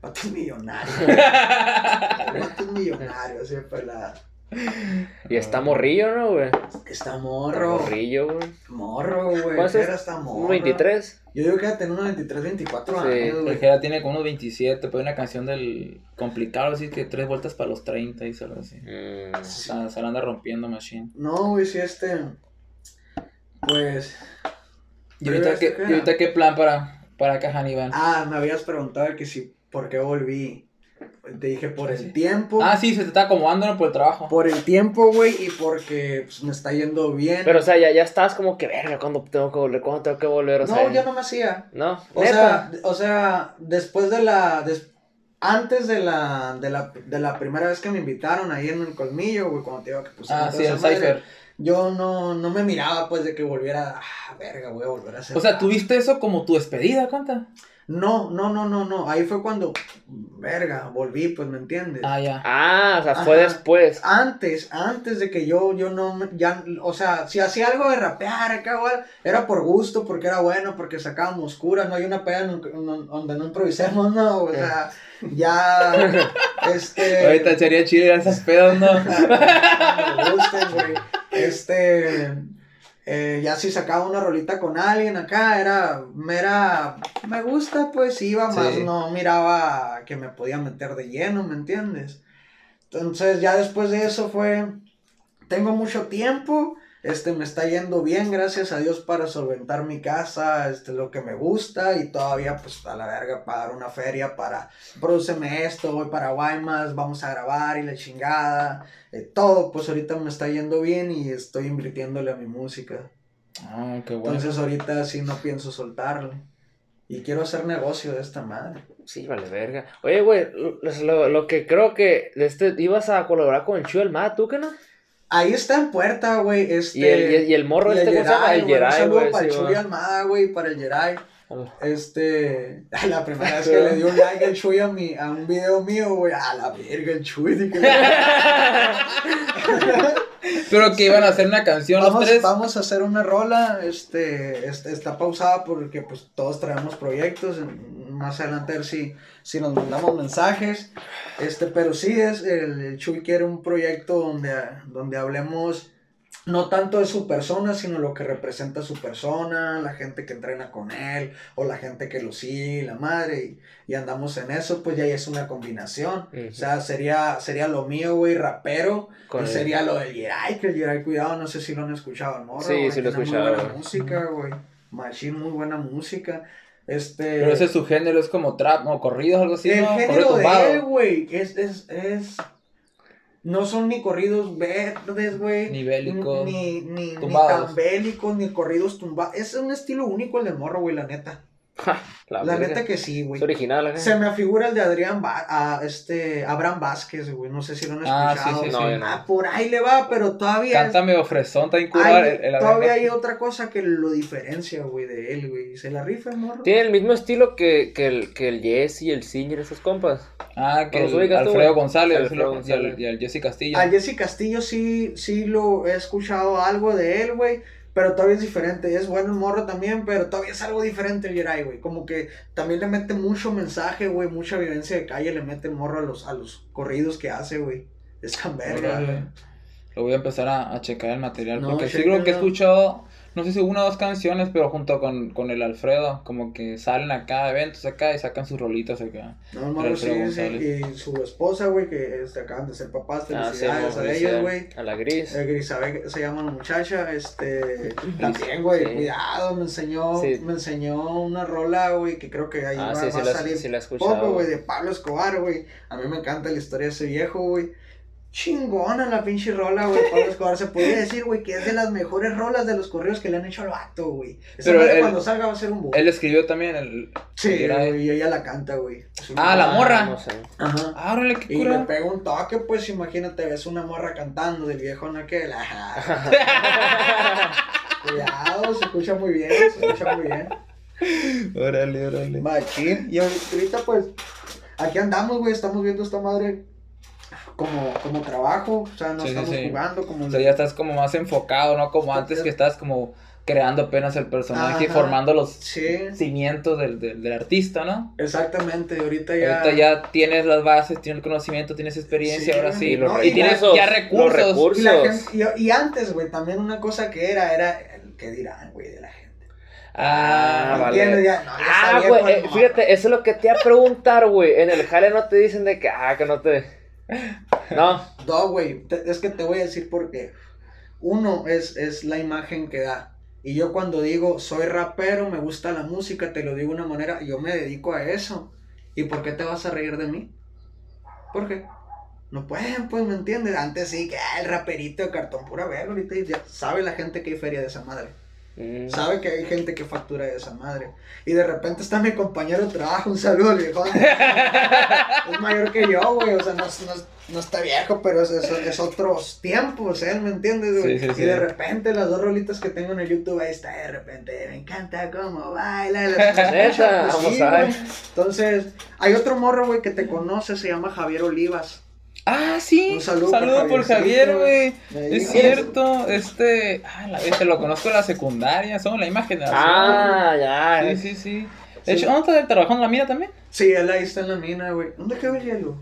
Vato es millonario. Vato es millonario, así de pelada. Y está morrillo, ¿no, güey? Está Está morro. Morrillo, güey. Morro, güey. ¿Cuántos? Era hasta morro. Un 23. Yo digo que va a tener unos 23, 24 Sí, años, güey. Ya tiene como unos 27, pues una canción del complicado, así que tres vueltas para los 30 y algo así. Mm, O sea, se la anda rompiendo Machine. No, güey, sí, este. Pues. ¿Y ahorita, qué, ¿y ahorita qué plan para, para acá, Hannibal? Ah, me habías preguntado que si. ¿Por qué volví? Te dije por Sí. el tiempo. Ah, sí, se te está acomodando por el trabajo. Por el tiempo, güey, y porque pues, me está yendo bien. Pero, o sea, ya, ya estás como que, verga, ¿cuándo tengo que volver? ¿Cuándo tengo que volver? O no, sea, ya no me hacía. No, O neta. sea, o sea, después de la. des- antes de la, de la. de la primera vez que me invitaron ahí en el colmillo, güey, cuando te digo que pues. ah, sí, el Cypher. Yo no, no me miraba, pues, de que volviera. Ah, verga, voy a volver a hacer. O sea. ¿tuviste eso como tu despedida, cuánta? No, no, no, no, no. Ahí fue cuando. Verga, volví, pues, ¿me entiendes? Ah, ya. Ah, o sea, fue Ajá. después. Antes, antes de que yo, yo no, me- ya, o sea, si hacía algo de rapear acá, güey, era por gusto, porque era bueno, porque sacábamos curas, no hay una peda donde no improvisemos, no, o sea, ya, este, Ahorita sería chido ir a esas pedas, ¿no? me gusten, güey, este, eh, ya si sacaba una rolita con alguien acá, era, mera, me gusta, pues iba más, Sí. no miraba que me podía meter de lleno, ¿me entiendes? Entonces ya después de eso fue, tengo mucho tiempo, este me está yendo bien, gracias a Dios para solventar mi casa, este lo que me gusta y todavía pues a la verga pagar una feria para produceme esto, voy para Guaymas, vamos a grabar y la chingada, eh, todo pues ahorita me está yendo bien y estoy invirtiéndole a mi música. Ah, qué bueno. Entonces ahorita sí no pienso soltarlo. Y quiero hacer negocio de esta madre. Sí, vale, verga. Oye, güey, lo, lo- lo que creo que este, ibas a colaborar con el Chuy Almada, ¿tú qué no? Ahí está en puerta, güey. Este, Y el, y el, y el morro y este, ¿cómo se llama? Yeray, El güey, Un saludo para el sí, Chuy. Almada, güey, para el. Ah. Este, la primera vez que le dio un like el Chuy a, mi, a un video mío, güey, a la verga el Chuy. dije, Pero que iban a hacer una canción los vamos, tres. vamos a hacer una rola, este, este, está pausada porque pues todos traemos proyectos, más adelante a ver si, si nos mandamos mensajes, este, pero sí es, el, el Chuy quiere un proyecto donde, donde hablemos no tanto de su persona, sino lo que representa su persona, la gente que entrena con él, o la gente que lo sigue, la madre, y, y andamos en eso, pues ya es una combinación. Ujú. O sea, sería, sería lo mío, güey, rapero, Con y sería lo del Yeray, que el Yeray, cuidado, no sé si lo han escuchado, morro, Sí, sí lo he escuchado, Muy buena música, güey, machine, muy buena música, este... Pero ese es su género, es como trap, o corridos, algo así, el ¿no? Género de tumbado. él, güey, es, es, es... No son ni corridos verdes, güey. Ni bélicos, Ni, ni, ni tumbados. tan bélicos, ni corridos tumbados. Es un estilo único el del morro, güey, la neta. La, La, neta que sí, güey. Es original, ¿eh? Se me afigura el de Adrián, Va- a, este, Abraham Vázquez, güey. No sé si lo han Ah, escuchado. sí, sí, No, sí. no. Ah, por ahí le va, pero todavía... Canta medio fresón, está hay- el, el todavía hay otra cosa que lo diferencia, güey, de él, güey. Se la rifa el morro. Tiene el mismo estilo que, que el, que el Jesse y el Singer, esos compas. Ah, que ¿Los el ubicas tú, Alfredo? González, Alfredo y al- González. y al Jesse Castillo. A Jesse Castillo sí, sí lo he escuchado algo de él, güey. Pero todavía es diferente. Es bueno el morro también, pero todavía es algo diferente el Yeray, güey. Como que también le mete mucho mensaje, güey. Mucha vivencia de calle le mete el morro a los, a los corridos que hace, güey. Es tan verga. Lo voy a empezar a, a checar el material. No, porque sí creo que he escuchado no sé si una o dos canciones, pero junto con, con el Alfredo, como que salen acá a eventos acá y sacan sus rolitas acá. No, hermano, sí, sí, y su esposa, güey, que este, acaban de ser papás, Ah, sí, felicidades a felicidades. ellos, güey. A la gris. Eh, Grisabel se llama la muchacha, este, también, güey, Sí. cuidado, me enseñó, me enseñó una rola, güey, que creo que ahí Ah, va, a salir poco, güey, de Pablo Escobar, güey, a mí me encanta la historia de ese viejo, güey, chingona la pinche rola, güey, Pablo Escobar, se podría decir, güey, que es de las mejores rolas de los correos que le han hecho al vato, güey, Pero él- cuando salga va a ser un boom, Él escribió también el... sí, era- güey, y ella la canta, güey, Ah, la morra. No sé. Ajá. Ah, órale, qué Y le cura. pega un toque, pues imagínate, ves una morra cantando del viejo en aquel. Cuidado, se escucha muy bien, se escucha muy bien. Órale, órale. Machín. Y ahorita, pues, aquí andamos, güey, estamos viendo esta madre como, como trabajo, o sea, no Sí, estamos sí. jugando como... O sea, ya estás como más enfocado, ¿no? Como antes que estás como creando apenas el personaje y Ajá. formando los Sí, cimientos del, del, del artista, ¿no? exactamente, ahorita ya... Ahorita ya tienes las bases, tienes el conocimiento, tienes experiencia, Sí, ahora sí. Y, los No, y y tienes recursos, ya los recursos. Y, la gente- y- y antes, güey, también una cosa que era, era el que dirán, güey, de la gente. Ah, vale. Ya, no, ya Ah, güey, eh, fíjate, eso es lo que te iba a preguntar, güey. En el jale no te dicen de que, ah, que no te. No. No, güey, es que te voy a decir por qué. Uno es, es la imagen que da. Y yo cuando digo soy rapero, me gusta la música, te lo digo de una manera, yo me dedico a eso. ¿Y por qué te vas a reír de mí? ¿Por qué? No pueden, pues, ¿me entiendes? Antes sí, que el raperito de cartón pura verga, ahorita ya sabe la gente que hay feria de esa madre. Mm. Sabe que hay gente que factura de esa madre. Y de repente está mi compañero de trabajo, un saludo al viejón. es mayor que yo, güey. O sea, no, no, no está viejo, pero es, es, es otros tiempos, ¿eh? ¿Me entiendes, güey? Sí, sí, y de repente las dos rolitas que tengo en el YouTube, ahí está, de repente, me encanta cómo baila. las- pues, vamos sí, a ver. güey. Entonces, hay otro morro, güey, que te conoce, se llama Javier Olivas. Ah, sí. Un saludo por. Javier, güey. Es cierto. Este. Ah, la vez, te lo conozco en la secundaria. Somos la misma generación. Ah, ya. Sí, sí, sí. De Sí. hecho, ¿dónde está trabajando en la mina también? Sí, él ahí está en la mina, güey. ¿Dónde quedó el hielo?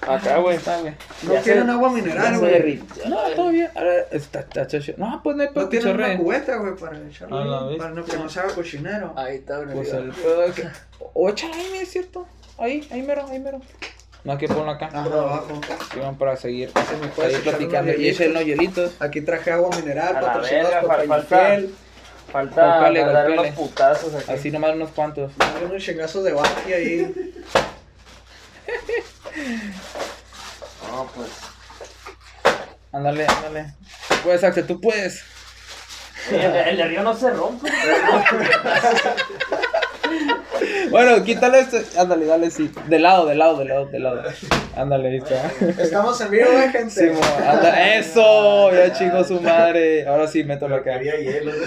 Acá, güey. Está, güey. No Ya tienen se- agua mineral, güey. No, todo bien. Ahora está, está. No, pues no hay No pedo que tienen una cubeta, güey, para echarle. A la vez. para no, que no se haga cochinero. Ahí está, güey. Pues el de. O échale ahí, es cierto. Ahí, ahí mero, ahí mero. No hay que ponerlo acá. Ajá, abajo. Que van para seguir Se me puede ahí echar platicando. Y echen los hielitos. Aquí traje agua mineral, A la patrocinados verga, por fal- falta- Peñafiel. Falta Golpeale, dar golpeale. unos putazos aquí. Así nomás unos cuantos. Dale unos chingazos de bati ahí. No, pues. Ándale, ándale. Tú puedes, Axel, tú puedes. El, el de arriba no se rompe. Bueno, quítale esto. Ándale, dale, sí. De lado, de lado, de lado, de lado. Ándale, ahí está. Estamos en vivo, eh, gente. Sí, mo, anda. Eso, ya chingó su madre. Ahora sí, mételo acá. Quería hielo.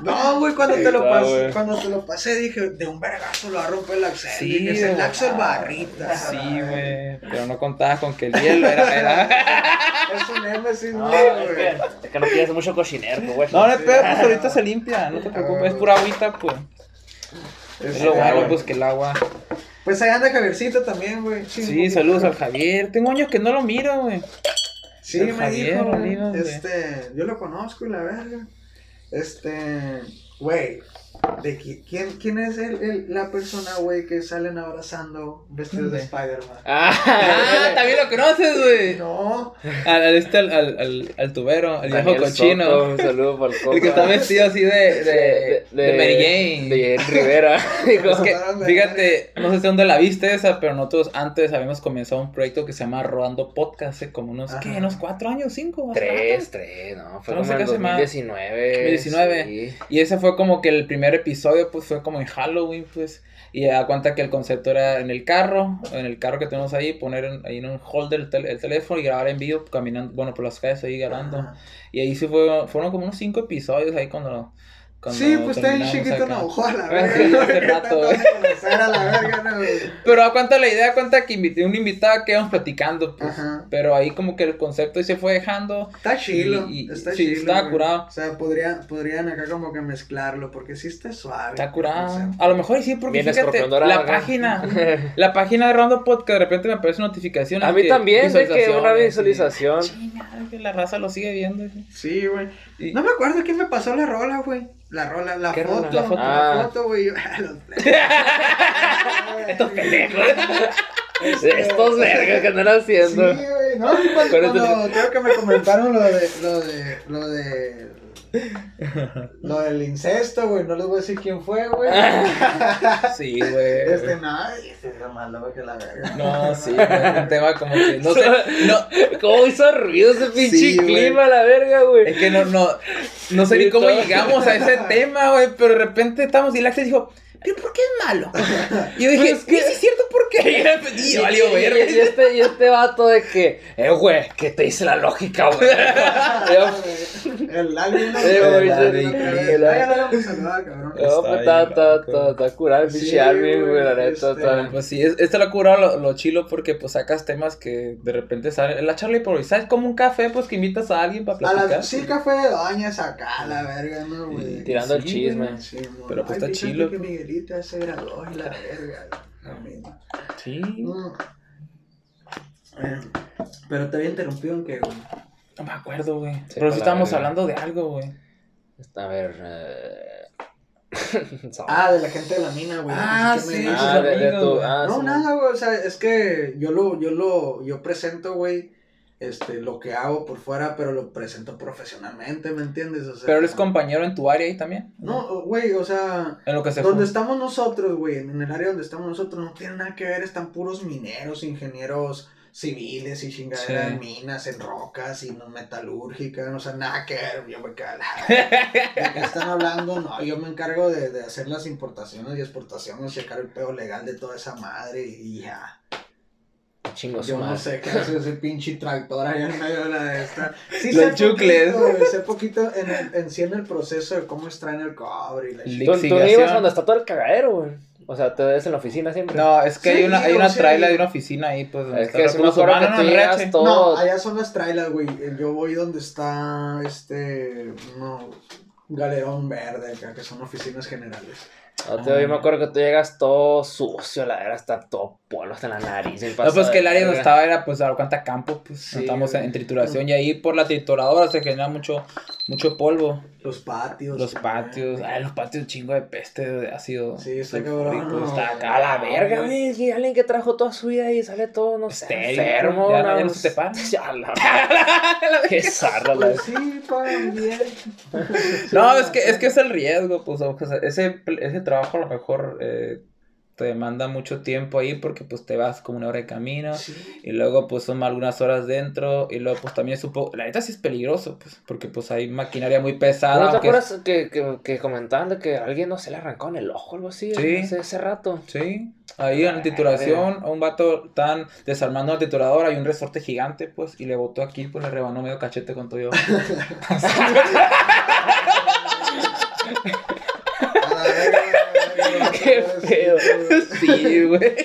No, güey, cuando te lo pasé, cuando te lo pasé dije, de un vergazo lo va a romper el Axel. Sí, Dije, es el Axel. Barrita. Sí, güey. Pero no contabas con que el hielo era. era... Es un Nemesis, No, güey. es que, es que no quieres mucho cochinero, güey. No, no es pedo, pues ahorita se limpia. No te preocupes, es pura agüita, pues. Es lo bueno, pues que el agua. Pues ahí anda Javiercito también, güey. Sí, saludos al Javier. Tengo años que no lo miro, güey. Sí, El me Javier dijo, güey. este, yo lo conozco y la verga. Este, güey, de qui- quién, quién es el, el- la persona, güey, que salen abrazando vestidos de. Spider-Man? Ah, también lo conoces, güey. No, Al, al este, al, al, al, al tubero, el viejo cochino. Soto, un saludo para el compa. El que está vestido así de, de, de, Mary Jane. De Jane Rivera. Es que, fíjate, no sé de dónde la viste esa, pero nosotros antes habíamos comenzado un proyecto que se llama Rodando Podcast, hace como unos, Ajá. ¿qué? Unos cuatro años, cinco. Tres, tres, no, fue No como en qué hace más. 2019. 2019. sí. Y ese fue como que el primer episodio, pues fue como en Halloween, pues. Y da cuenta que el concepto era en el carro, en el carro que tenemos ahí, poner en- ahí en un holder el, tel- el teléfono y grabar en vivo, caminando, bueno, por las calles ahí grabando. Y ahí sí fue, fueron como unos cinco episodios ahí cuando, cuando Sí, pues está bien chiquito, acá. no, verga. rato, güey. Conocer a la verga, no, güey. Pero a cuenta la idea, cuenta que invité un invitado que íbamos platicando, pues. Ajá. Pero ahí como que el concepto ahí se fue dejando. Está chilo, Y- y- está sí, chilo. güey. curado. O sea, podría, podrían acá como que mezclarlo, porque sí está suave. Está curado. A lo mejor y sí, porque Bien fíjate, la acá. página, la página de Rondo Podcast, de repente me aparece notificación. A mí también, de que una visualización. Chingada, que la raza lo sigue viendo. Sí, güey. Y- No me acuerdo quién me pasó la rola, güey. La rola, la ¿Qué foto, rola? la foto, foto. la Ah. foto, güey. Estos pendejos. Estos vergas que andan Sí, haciendo. güey, no, cuando, este- cuando creo que me comentaron lo de, lo de, lo de, lo del incesto, güey, no les voy a decir quién fue, güey. Sí, güey. Este, no, este es más loco que la verga. No, sí, güey, un tema como que no sé, no, ¿Cómo hizo ruido ese pinche Sí, clima, la verga, güey? es que no, no, no sé Sí, ni cómo todo. llegamos a ese tema, güey, pero de repente estamos y el Axel dijo, ¿pero por qué es malo? Y yo dije, Pues es que- sí, sí es cierto, ¿por qué? Y yo, valió, y, güey. y este, y este vato de que, eh, güey, que te dice la lógica, güey. El alguien no Eh, pues está, está, está, está curado el Sí, pinche Alvin, güey, la neta, este. Pues sí, es- esto lo ha curado lo, lo chilo porque pues sacas temas que de repente salen. La charla improvisada es como un café, pues que invitas a alguien para A platicar. sí, café de doñas acá, la verga, ¿no, güey? Tirando el chisme. Pero, pues, Ay, está chilo. Que Miguelita se graduó y la verga. misma. Sí. Mm. Eh, Pero te había interrumpido en que, güey. No me acuerdo, güey. Sí, Pero sí la estábamos verga. hablando de algo, güey. A ver. eh... Ah, de la gente de la mina, güey. Ah, No sí, sus ah, de, de tu. Ah, no, sí. nada, güey. O sea, es que yo lo, yo lo, yo presento, güey, este, lo que hago por fuera, pero lo presento profesionalmente, ¿me entiendes? O sea, Pero eres compañero en tu área ahí también. No, güey, o sea, En lo que se donde fue. estamos nosotros, güey, en el área donde estamos nosotros, no tiene nada que ver, están puros mineros, ingenieros civiles y chingaderas Sí. en minas, en rocas y no metalúrgicas, o sea, nada que ver, yo me cago. ¿De qué están hablando? No, yo me encargo de, de hacer las importaciones y exportaciones, checar el pedo legal de toda esa madre y ya. Chingo su Yo no sé qué hace ese pinche tractor allá en medio de la de esta. Sí, Los sé chucles. poquito, sé poquito en, el, en sí en el proceso de cómo extraen el cobre y la Tú, tú no ibas donde está todo el cagadero, güey. O sea, te ves en la oficina siempre. No, es que Sí, hay una, hay una sí. traila de una oficina ahí, pues. donde Es que recursos acuerdo que llegas todo- No, allá son las trailers, güey. Yo voy donde está este. No, galerón verde acá, que son oficinas generales. No, tío, yo me acuerdo que tú llegas todo sucio, la era hasta todo polvo hasta en la nariz. el No, pues que el área donde estaba era pues a cuenta campo, pues Sí, estamos en, trituración y ahí por la trituradora se genera mucho, mucho polvo. Los patios. Los patios, ay, los patios chingo de peste de ácido. Sí, está cabrón. está acá A la verga, güey. que alguien que trajo toda su vida y sale todo, no sé, enfermo. ya no- ya no se te para. Ya la Qué zarra la Pues sí, pagan bien. No, es que es que es el riesgo, pues o sea, ese, ese trabajo a lo mejor eh, te demanda mucho tiempo ahí porque pues te vas como una hora de camino Sí. y luego pues son algunas horas dentro y luego pues también supo, la neta sí es peligroso pues porque pues hay maquinaria muy pesada. ¿No te acuerdas que, que, que comentaban de que alguien no se le arrancó en el ojo o algo así? Sí. Ese, ese rato. Sí, ahí en la titulación, a un vato tan desarmando una trituradora, hay un resorte gigante, pues, y le botó aquí, pues le rebanó medio cachete con todo yo. A la verga, güey. Qué feo. sí, güey.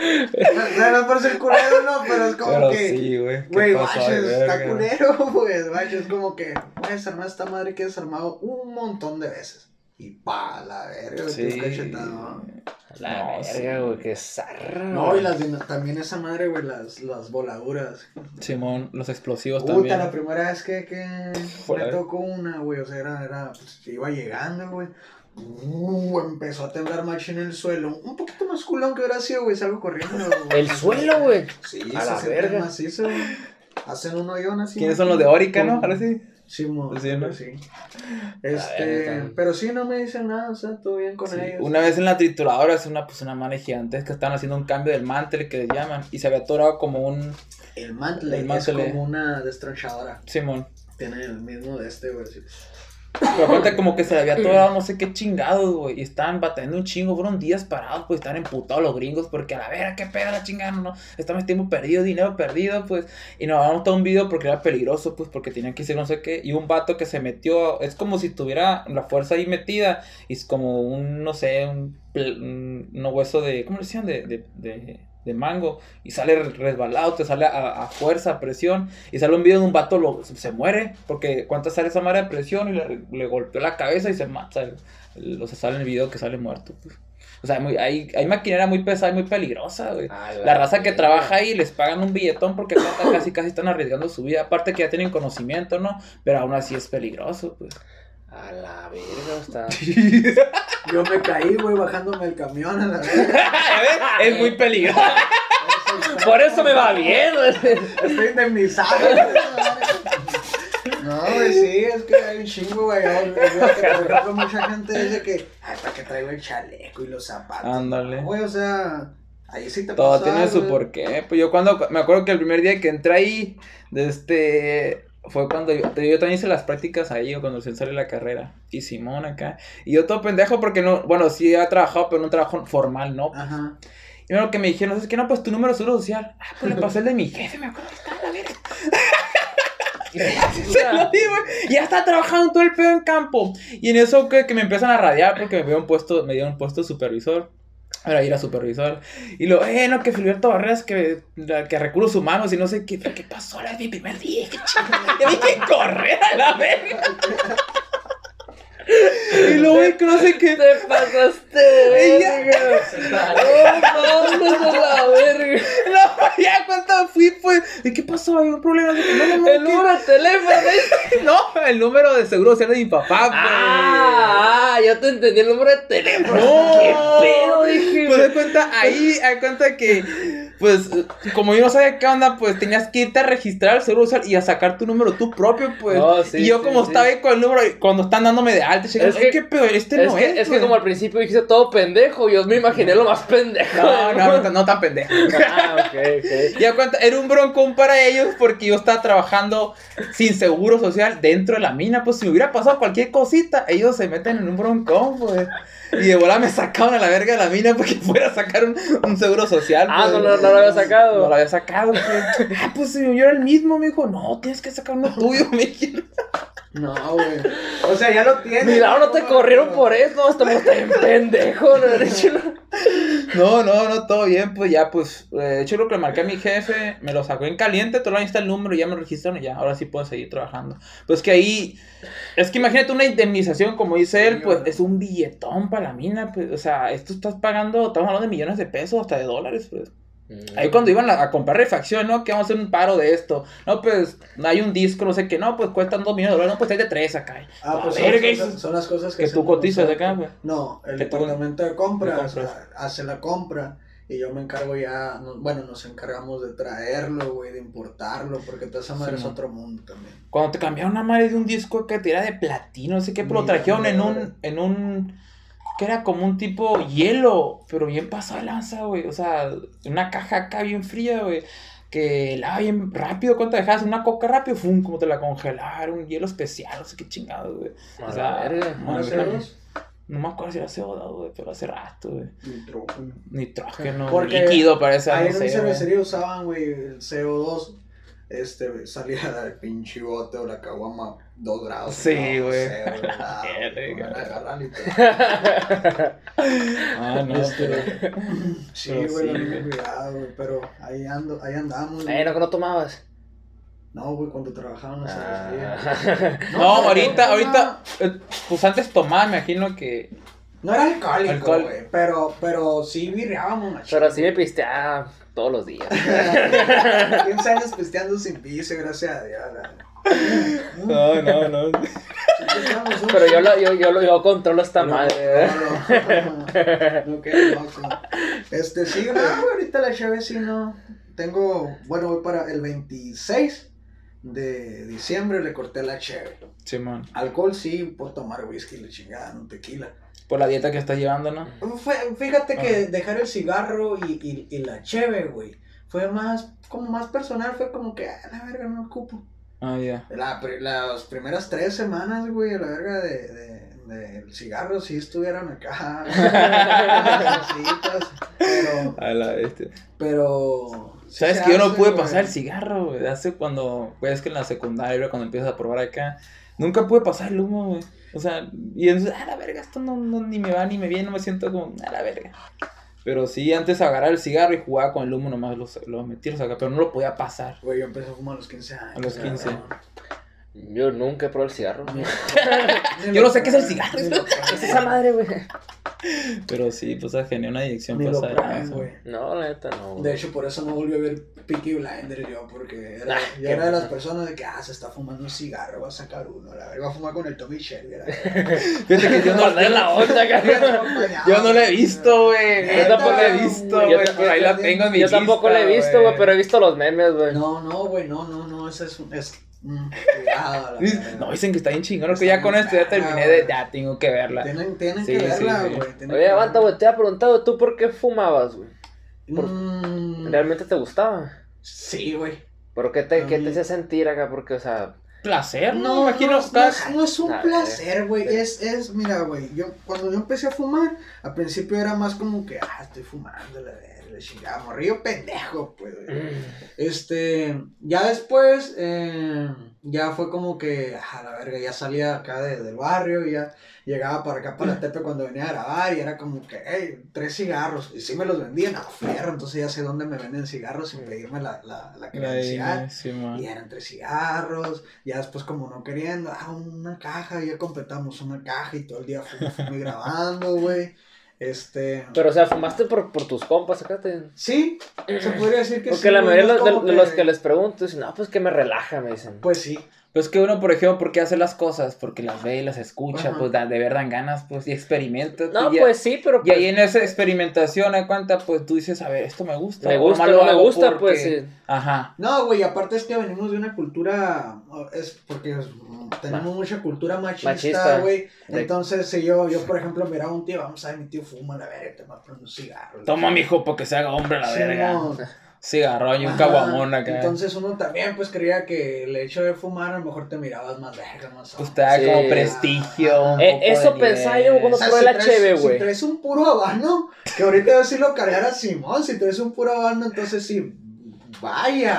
O sea, no por ser culero, no, pero es como Pero que. sí, güey. qué Güey, está culero, güey. Baches, como que voy a desarmar esta madre que he desarmado un montón de veces. Y pa, la verga, Sí. sí. cachetado. La No, verga, sí. güey, qué zarra. No, y las también esa madre, güey, las, las voladuras. Simón, los explosivos Puta, también. la primera vez que, que me tocó una, güey, o sea, era, era, pues, iba llegando, güey. Uh, empezó a temblar machín en el suelo. Un poquito más culón que hubiera sido, güey, salgo corriendo. güey. El suelo, güey. Sí, A se la verga. macizo, güey. Hacen un hoyón así. ¿Quiénes son los de Orica, no? Ahora sí. Sí, mo, Sí, ¿no? sí. verga, Este, pero sí, no me dicen nada, o sea, todo bien con Sí, ellos. Una vez en la trituradora es una, pues, una madre gigantesca, estaban haciendo un cambio del mantel que les llaman, y se había atorado como un El mantle El es mantle. como una destronchadora. Simón. Tiene el mismo de este, güey. Pero aparte como que se le había atorado no sé qué chingados, güey. Y estaban batallando un chingo. Fueron días parados, pues estaban emputados los gringos. Porque a la vera, qué pega la chingada, no. Estamos tiempo perdido, dinero perdido, pues. Y nos habíamos todo un video porque era peligroso, pues. Porque tenían que hacer no sé qué. Y un vato que se metió. Es como si tuviera la fuerza ahí metida. Y es como un, no sé, un, un, hueso de. ¿Cómo le decían? De, de, de, de mango. Y sale resbalado, te sale a, a fuerza, a presión. Y sale un video de un vato, lo, se muere. Porque cuánto sale esa madre de presión y le, le golpeó la cabeza y se mata. El- el- o sea, sale en el video que sale muerto. pues. O sea, muy, hay, hay maquinaria muy pesada y muy peligrosa, güey. La raza que trabaja ahí les pagan un billetón porque casi casi están arriesgando su vida. Aparte que ya tienen conocimiento, ¿no? Pero aún así es peligroso, pues. A la verga, está. Yo me caí, güey, bajándome el camión a la verga. es muy peligroso. Por eso me va bien. Estoy indemnizado. No, güey, sí, es que hay un chingo, güey. Por ejemplo, mucha gente dice que, ay, ¿para qué traigo el chaleco y los zapatos? Ándale. Güey, o sea, ahí sí te Todo tiene su güey. porqué. Pues yo cuando, me acuerdo que el primer día que entré ahí, de este, fue cuando yo, yo también hice las prácticas ahí, o cuando se sale la carrera. Y Simón acá. Y yo todo pendejo porque no, bueno, sí he trabajado, pero en un trabajo formal, ¿no? Ajá. Y lo que me dijeron, es que no, pues tu número de seguro social. Ah, pues le pasé el de mi jefe, me acuerdo que estaba la verga. Se lo di, güey. Y ya está trabajando todo el pedo en campo. Y en eso que, que me empiezan a radiar porque me dieron puesto, me dieron puesto supervisor. Ahora ir a supervisor. Y lo, eh, no, que Filiberto Barreras, que, que recursos humanos y no sé qué. ¿Qué pasó? Era mi primer día. Qué. Ya vi que correr a la verga. Y luego, que no sé qué. Te pasaste, verga. No mames a la verga. No, ya cuando fui, pues. ¿Y qué pasó? ¿Hay un problema? No, no, no. El número de teléfono. No, el número de seguro social de mi papá, pues. Ah, ah, yo te entendí el número de teléfono. No. ¿Qué pedo? Dije. Pues de cuenta, ahí, hay cuenta que, pues, como yo no sabía qué onda, pues tenías que irte a registrar el seguro social y a sacar tu número tú propio, pues. Sí, y yo sí, como sí. estaba ahí con el número, cuando están dándome de alta, Es "Ay, que- qué pedo, este es, no que, es, es que pues". como al principio dijiste todo pendejo, yo me imaginé lo más pendejo. No, no, no, tan- no tan pendejo. Ah, ok, ok. Ya cuenta, era un broncón para ellos porque yo estaba trabajando sin seguro social dentro de la mina. Pues si me hubiera pasado cualquier cosita, ellos se meten en un broncón, pues. Y de volada me sacaban a la verga de la mina porque fuera a sacar un, un seguro social. Ah, pues. no, no, no lo había sacado. No lo había sacado, pues. Ah, pues yo era el mismo, me dijo, no, tienes que sacar uno tuyo, me dijeron. No, güey. O sea, ya lo tienes. Mira, no te corrieron por eso, estamos tan pendejo. ¿no? No, no, no, todo bien, pues ya, pues, eh, de hecho lo que le marqué a mi jefe, me lo sacó en caliente, todo ahí está el número, ya me registraron y ya, ahora sí puedo seguir trabajando. Pues que ahí, es que imagínate una indemnización, como dice él, pues es un billetón para la mina, pues, o sea, esto estás pagando, estamos hablando de millones de pesos, hasta de dólares, pues. Ahí cuando iban a, a comprar refacción, ¿no? Que vamos a hacer un paro de esto. No, pues, hay un disco, no sé qué, no, pues cuestan dos millones de dólares, no, pues hay de tres acá. Ah, pues A ver, son, las cosas que, Que tú cotizas nosotros. acá, güey. No, el departamento de de ah, hace la compra y yo me encargo ya, no- bueno, nos encargamos de traerlo, güey, de importarlo, porque toda esa madre Sí, es otro mundo también. Cuando te cambiaron una madre de un disco que te era de platino, no sé qué, pero lo trajeron en un, en un, que era como un tipo hielo, pero bien pasado de lanza, güey, o sea, una caja acá bien fría, güey, que helaba bien rápido, cuando te dejabas una coca rápido, fum, como te la congelaron, un hielo especial, no sé qué chingado, güey. O sea, la verga. no, ¿Una no, CO2? no me acuerdo si era CO2, güey, pero hace rato, güey. Nitrógeno. Nitrógeno, Porque líquido parece, Ahí no en mi cervecería usaban, güey, el CO2. Este, salía del pinche bote o la caguama 2 grados. Sí, no, güey. Ah, no, Este, pero... Sí, güey, sí, güey. cuidado, güey, pero ahí ando, ahí andamos. güey. Eh, no, que no tomabas. No, güey, cuando trabajaba en la cervecería. Ah. No, pero ahorita, no, ahorita, eh, pues antes tomaba, me imagino que... No era alcohólico, Alcohol. güey, pero, pero sí virreábamos machín. Pero sí me pisteaba todos los días. 15 años pisteando sin piso, gracias a Dios. La- No, no, no. Sí Pero yo, lo, yo, yo, lo- yo controlo esta madre. ¿eh? No, no, no, qué loco. Este, sí, ahorita la chave sí no. Tengo, bueno, voy para el 26 de diciembre, le corté la cheve. Simón. Alcohol sí, puedo tomar whisky, le chingada, no tequila. Por la dieta que estás llevando, ¿no? Fue- fíjate que Ah. dejar el cigarro y, y, y la cheve, güey, fue más, como más personal, fue como que, ah, la verga, no ocupo. Ah, ya. La, las primeras tres semanas, güey, a la verga de, de, del cigarro, sí estuvieron acá. pero, A la bestia. pero. ¿Sabes que yo no pude güey. pasar el cigarro, güey? Hace cuando, pues es que en la secundaria, cuando empiezas a probar acá, nunca pude pasar el humo, güey. O sea, y entonces, a la verga, esto no, no- ni me va ni me viene, no me siento como, a la verga. Pero sí, antes agarrar el cigarro y jugaba con el humo nomás, los, los metí, los acá, pero no lo podía pasar. Güey, yo empecé a fumar a los 15 años. A los 15. cabrón. Yo nunca he probado el cigarro. Yo no sé qué es el cigarro. Ni lo ¿Qué es esa madre, güey? Pero sí, pues genera una adicción Ni lo güey. No, la neta no. güey. De hecho, por eso no volví a ver Peaky Blinders yo, porque era, Ah, yo qué era de las personas de que, ah, se está fumando un cigarro, va a sacar uno, la verga, va a fumar con el Tommy Shelby, la verga. Fíjate que yo no, Guardé la onda, cabrón. yo no lo he visto, güey. Yo tampoco lo he visto, güey. Por ahí la tengo en mi Yo tampoco lista, la he visto, güey, pero he visto los memes, güey. No, no, güey, no, no, no, ese es un, es, cuidado. No, dicen que está bien chingón, que ya con esto ya terminé de, ya tengo que verla. Tienen, tienen Sí, que sí, verla, sí. güey. tienen Oye, aguanta, güey, te había preguntado, ¿tú por qué fumabas, güey? por- Mm, ¿Realmente te gustaba? Sí, güey. ¿Pero qué te, qué te hacía sentir acá? Porque, o sea, Placer, ¿no? No, Imagino no, no, no es un placer, güey. Es, es, mira, güey, yo cuando yo empecé a fumar, al principio era más como que, ah, estoy fumando, la verga, chingada, morrillo pendejo, pues, mm, Este, ya después, eh, ya fue como que, a la verga, ya salía acá de- del barrio y ya llegaba para acá para Tepe cuando venía a grabar y era como que, hey, tres cigarros. Y sí me los vendían a fierro, entonces ya sé dónde me venden cigarros sin pedirme la, la, la credencial. Sí. Y eran tres cigarros, ya después como no queriendo, ah, una caja, ya completamos una caja y todo el día fumo y grabando, güey. Este... Pero, o sea, fumaste por, por tus compas, acá te... Sí, se podría decir que Porque sí. la güey, mayoría de los que les pregunto dicen, no, pues que me relaja, me dicen. Pues sí, Pues que uno, por ejemplo, ¿por qué hace las cosas? Porque las ve y las escucha, Ajá. pues da- de verdad dan ganas, pues y experimenta. No, y ya- pues sí, pero... Y pues, ahí en esa experimentación, ¿a cuenta? Pues tú dices, a ver, esto me gusta. me gusta, no me gusta, porque- pues sí. Ajá. No, güey, aparte es que venimos de una cultura, es porque tenemos mucha cultura Machista. machista, güey. De- Entonces, si yo, yo, por ejemplo, miraba a un tío, vamos a ver, mi tío fuma la verga, te va a prender un cigarro. Toma, mijo, porque se haga hombre a la Sí, verga. no. Cigarro y un caguamón acá. Entonces uno también, pues, creía que el hecho de fumar, a lo mejor te mirabas más verga, más pues te da Sí. como prestigio. un Eh, poco eso de pensaba yo cuando- O sea, probé si la cheve, Si güey. traes un puro habano, que ahorita yo sí lo cargara Simón, si traes un puro habano, entonces sí, vaya.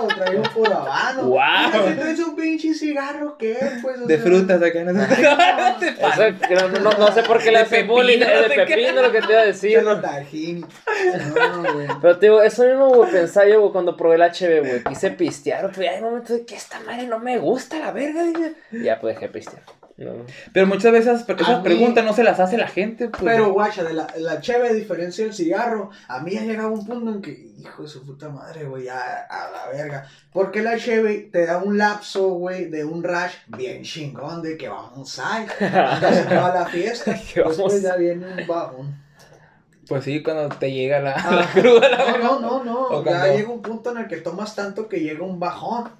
wow, trae un puro habano. Guau. Mira, Si traes un pinche cigarro, ¿qué? Pues, o De sea, frutas acá. No no, no, no sé por qué le De hace bullying, no de pepino lo que te iba a decir, pinche ¿no? güey. Pero te digo, eso mismo, güey, pensaba yo, güey, cuando probé el HB, güey, quise pistear, pero hay momentos de que esta madre no me gusta, la verga. Y ya, pues dejé pistear. No. Pero muchas veces esas, mí- preguntas no se las hace la gente. Pues. Pero, guacha, de la, la cheve, a diferencia del cigarro, a mí ya llegaba un punto en que, hijo de su puta madre, güey, ya a la verga. Porque la cheve te da un lapso, güey, de un rush bien chingón de que vamos a ya se acaba la fiesta. Que vamos Después ya viene un bajón. Pues sí, cuando te llega la, Ah, la cruda. La... No, no, no, no. O Ya cuando- llega un punto en el que tomas tanto que llega un bajón.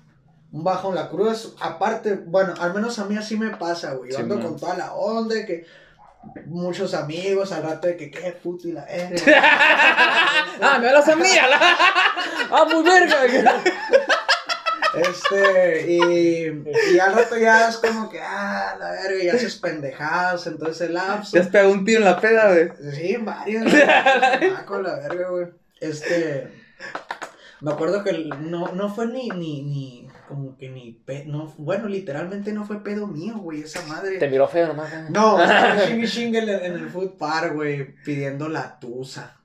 Un bajón, la cruda es aparte, bueno, al menos a mí así me pasa, güey. Yo Sí, ando man. con toda la onda de que muchos amigos al rato de que qué puto y la ah, me hablas a mí. ¡Ah, muy verga! Este, y, y al rato ya es como que, ah, la verga, ya haces pendejadas, entonces el lapso. Te has pegado un tiro en la peda, güey. Sí, varios. güey, con la verga, güey. Este. Me acuerdo que no, no fue ni, ni, ni, como que ni, pe- no, bueno, literalmente no fue pedo mío, güey, esa madre. Te miró feo nomás. güey. No, estaba chingue chingue en el, en el food park, güey, pidiendo la tusa.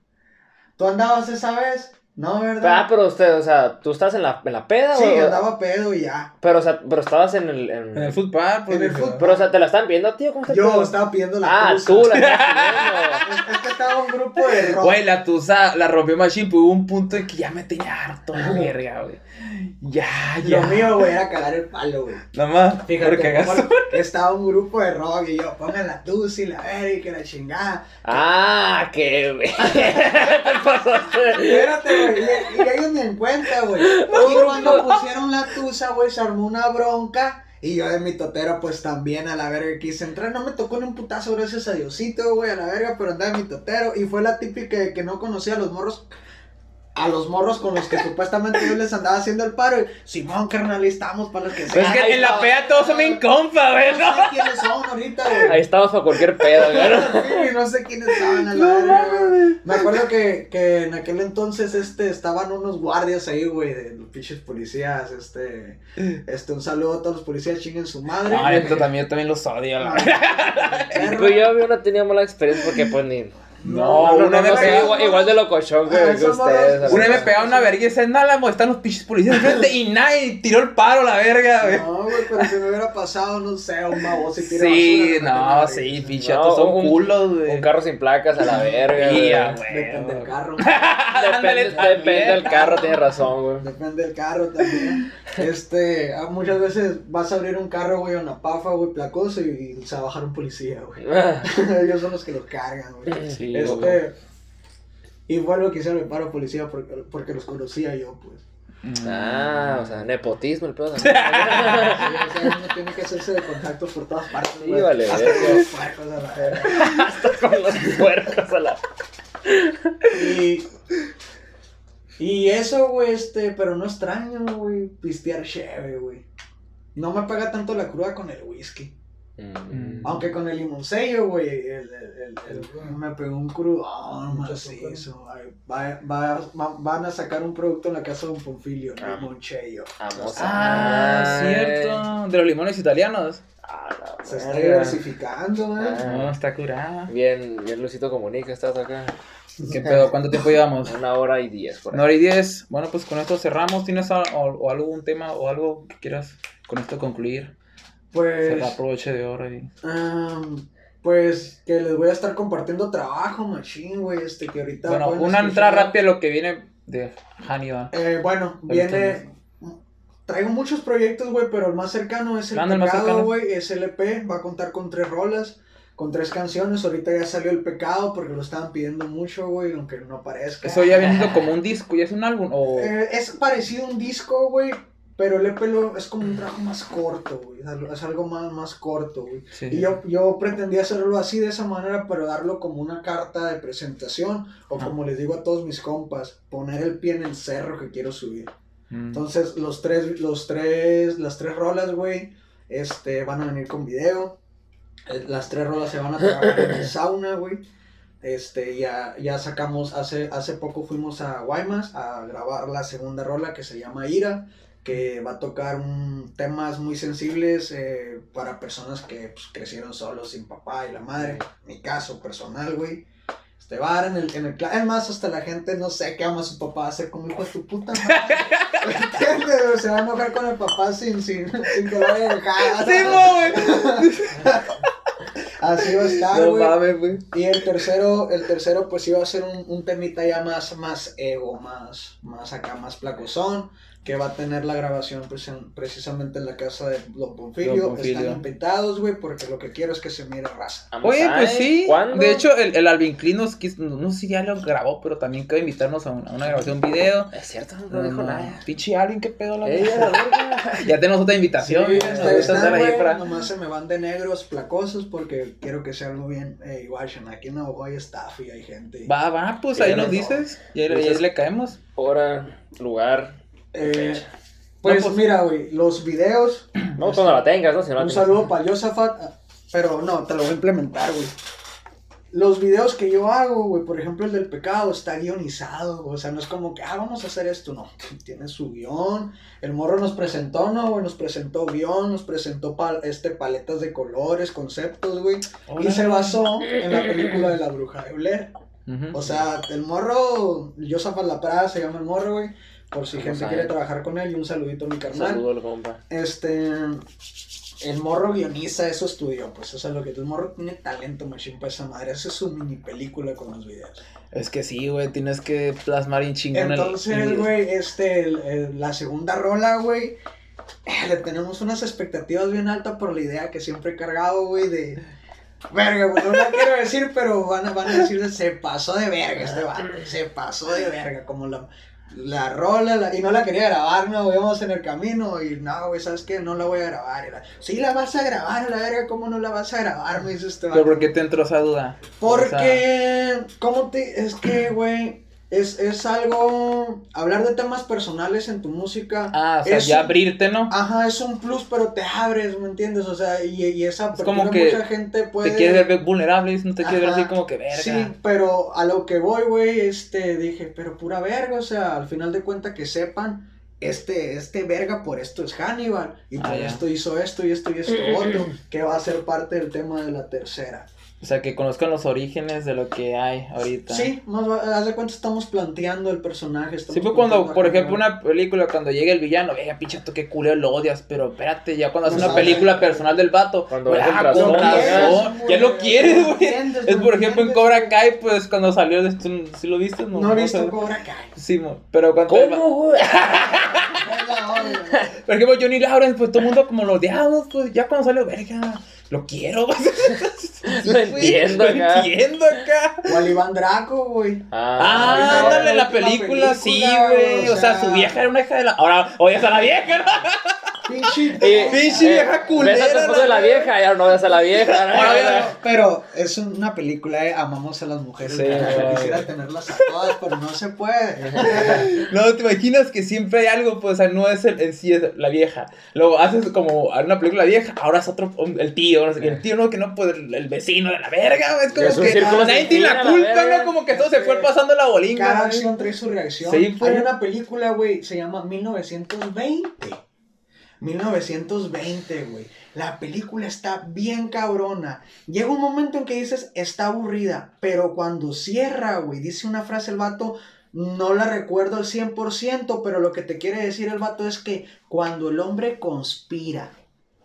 ¿Tú andabas esa vez? No, Ah, ¿verdad? pero usted, o sea, ¿tú estás en la, en la peda, Sí, o- andaba pedo y ya. Pero, o sea, pero estabas en el... En, En el football, pues. En el foot- Pero, o sea, ¿te la están viendo, tío? ¿Cómo el Yo pedo? estaba pidiendo la Ah, tusa. tú la viendo. Es, que estaba un grupo de rock. Güey, la tusa la rompió Machine, pues hubo un punto en que ya me tenía harto la verga, güey. Ya, ya. Lo mío, güey, era cagar el palo, güey. Nada más. Fíjate, hagas- como estaba un grupo de rock y yo, pongan la tusa y la verga y que la chingada. Ah, qué, güey. te pasaste. Espérate, güey, y, y ellos ni en cuenta, güey. y cuando pusieron la tusa, güey, se armó una bronca. Y yo de mi totero, pues también a la verga quise entrar. No me tocó ni un putazo, gracias a Diosito, güey, a la verga, pero andaba en mi totero. Y fue la típica de que no conocía a los morros. A los morros con los que supuestamente yo les andaba haciendo el paro. Y, Simón, carnal, ahí estamos para los que Pues es que en la peda todos son bien compa, güey. No ¿no? sé quiénes son ahorita, güey. Ahí estamos para cualquier pedo, güey. Sí, no sé quiénes estaban a la güey. Me acuerdo que, que en aquel entonces este, estaban unos guardias ahí, güey, de los pinches policías. Este, este, un saludo a todos los policías, chinguen su madre. Ay, esto también, yo también los odio, la verdad. Yo, yo no tenía mala experiencia porque pues ni... No, No, no, una no, igual, igual de locochón que, que ustedes. Una pegaba una verga y dice, no, la están los pinches policías enfrente y nadie tiró el paro, la verga, güey. No, güey, pero si me hubiera pasado, no sé, un baboso y tira Sí, basura, no, sí, a pinche son un- culos, güey. Un carro sin placas a la verga. Güey. a. Depende del carro. Depende, depende del carro, tienes razón, güey. Depende del carro también. Este, ah, muchas veces vas a abrir un carro, güey, una pafa, güey, placoso y, y se va a bajar un policía, güey. Ellos son los que los cargan, güey. Sí, Este, y fue lo que hicieron el paro policía porque, porque los conocía yo, pues. Ah, o sea, nepotismo el pedo. Sí, o sea, uno tiene que hacerse de contactos por todas partes, Sí, vale, Hasta con los puercos a la verga. con los puercos a la... Y, y eso, güey, este, pero no extraño, güey, pistear cheve, güey. No me pega tanto la cruda con el whisky. Mm. Aunque con el limoncello, güey, el, el, el- el- me pegó un crudón macizo. Ay, Va, va- va- van a sacar un producto en la casa de un Ponfilio, Ah. limoncello. Vamos Ah, Ay. cierto. De los limones italianos. Ah, la Se está diversificando, eh. Ah. No, está curada. Bien, bien Luisito Comunica, estás acá. ¿Qué pedo? ¿Cuánto tiempo llevamos? Una hora y diez por ahí. Una hora y diez. Bueno, pues con esto cerramos. ¿Tienes a- o, o algún tema o algo que quieras con esto concluir? Se Pues, aproveche de hora y... am, pues que les voy a estar compartiendo trabajo, machín, güey, este, que ahorita... Bueno, una entrada rápida lo que viene de Hannibal. Eh, bueno, viene. Traigo muchos proyectos, güey, pero el más cercano es el pecado, güey. Es LP, va a contar con tres rolas, con tres canciones. Ahorita ya salió el pecado porque lo estaban pidiendo mucho, güey, aunque no parezca. Eso ya viene como un disco, ya es un álbum o... Eh, es parecido a un disco, güey, pero el EP lo- es como un trabajo más corto, güey. Es algo- más, más corto, güey. Sí. Y yo, yo pretendía hacerlo así de esa manera, pero darlo como una carta de presentación, o Ajá. como les digo a todos mis compas, poner el pie en el cerro que quiero subir. Mm. Entonces, los tres, los tres, las tres rolas, güey, este, van a venir con video. Eh, Las tres rolas se van a trabajar en el sauna, güey. Este, ya, ya sacamos, hace, hace poco fuimos a Guaymas a grabar la segunda rola que se llama Ira, que va a tocar un, temas muy sensibles eh, para personas que pues, crecieron solos sin papá y la madre. Mi caso personal, güey. Este bar en el, en el cla- Es más, hasta la gente no sé qué ama a su papá, hacer como hijo de tu puta madre. ¿Me entiendes? Se va a enojar con el papá sin, sin, sin que lo vaya a dejar. Sí. Así va a estar, No güey. mames, güey. y el tercero, el tercero pues iba a ser un, un temita ya más, más ego, más, más acá, más placozón, que va a tener la grabación pues, en- precisamente en la casa de Don Ponfilio. Están invitados, güey, porque lo que quiero es que se mire raza. Vamos Oye, a- pues sí. ¿Cuándo? De hecho, el, el Alvin Klein nos quiso, no, no sé si ya lo grabó, pero también quiere invitarnos a una, a una grabación video. Es cierto, no dijo nada. Pinche Alvin, qué pedo la Ey, a la verga. Ya tenemos otra invitación. Sí, estar ahí para- nomás se me van de negros placosos porque quiero que sea algo bien. Eh, igual, aquí en Navajo hay staff y hay gente. Va, va, pues ahí no, nos no. dices. Y ahí le caemos. Hora, lugar. Eh, pues, No, pues- mira, güey, los videos. No, cuando la tengas, ¿no? Si no Un saludo para Josafat, pero no, te lo voy a implementar, güey. Los videos que yo hago, güey, por ejemplo el del pecado, está guionizado, güey, o sea, no es como que, ah, vamos a hacer esto, no, tiene su guion. El morro nos presentó, ¿no, güey? Nos presentó guion, nos presentó pal- este, paletas de colores, conceptos, güey. Y se basó en la película de la bruja de Blair. O sea, el morro, Josafat La Prada se llama el morro, güey. Por si gente quiere trabajar con él, y un saludito a mi carnal. Saludo al compa. Este. El morro guioniza, eso estudió, pues eso es lo que. El morro tiene talento, machine, para esa madre. Hace su mini película con los videos. Es que sí, güey, tienes que plasmar en chingón el- Entonces, güey, este, el- el- la segunda rola, güey. eh, Le tenemos unas expectativas bien altas por la idea que siempre he cargado, güey, de. Verga, pues no la quiero decir, pero van a, van a decir de, se pasó de verga este vato, se pasó de verga, como la, la rola, la- y no la quería grabar, no, íbamos en el camino, y no, güey, ¿sabes qué? No la voy a grabar, la, sí la vas a grabar, la verga, ¿cómo no la vas a grabar? Me dice este Pero. ¿por qué te entró esa duda? O sea, Porque, ¿cómo te.? Es que, güey. Es, es algo, hablar de temas personales en tu música. Ah, o sea, es ya abrirte, ¿no? Ajá, es un plus, pero te abres, ¿me entiendes? O sea, y, y esa Es como que mucha gente puede... Te quieres ver vulnerable, no te quieres ver así como que verga. Sí, pero a lo que voy, güey, este, dije, pero pura verga, o sea, al final de cuentas que sepan, este, este verga por esto es Hannibal, y por Ah, ya. esto hizo esto y esto y esto otro, que va a ser parte del tema de la tercera. O sea, que conozcan los orígenes de lo que hay ahorita. Sí, más haz de cuenta estamos planteando el personaje. Sí, fue cuando, por ejemplo, una película, cuando llega el villano, venga, pinche, tú qué culero lo odias, pero espérate, ya cuando haces No una película personal del vato, Cuando ves el ah, razón, ya lo quieres, güey. entiendes, Es por ejemplo en Cobra. Kai, pues cuando salió de esto, ¿sí lo viste? No he visto. Cobra Kai. Sí, mo, pero cuando... ¿Cómo, güey? Es la odio, güey. Por ejemplo, Johnny Lawrence, pues todo el mundo como lo odiamos, pues ya cuando salió, verga, lo quiero. No entiendo Lo acá. entiendo acá. O al Iván Draco, güey. Ah, ahorita ándale, la película, sí, güey. o O sea, sea- su vieja era una hija de la. Ahora odias a la vieja, ¿no? Pinche. Y- Pinche vieja culera, Ves a la de la vieja, ya no ves a la vieja. ¿no? Pero, pero es una película, eh, amamos a las mujeres. Sí, quisiera tenerlas a todas, pero no se puede. No, te imaginas que siempre hay algo, pues, o sea, no es el, en sí es la vieja. Luego haces como una película vieja, ahora es otro, el tío, no sé qué, el tío no, que no, pues, el, vecino de la verga, es como Es que nadie tiene la culpa. ¿no? Como que todo se fue pasando la bolinga. Cada ¿no? acción trae su reacción. Sí, pues. Hay una película, güey, se llama 1920. 1920, güey. La película está bien cabrona. Llega un momento en que dices, está aburrida, pero cuando cierra, güey, dice una frase el vato, no la recuerdo al 100%, pero lo que te quiere decir el vato es que cuando el hombre conspira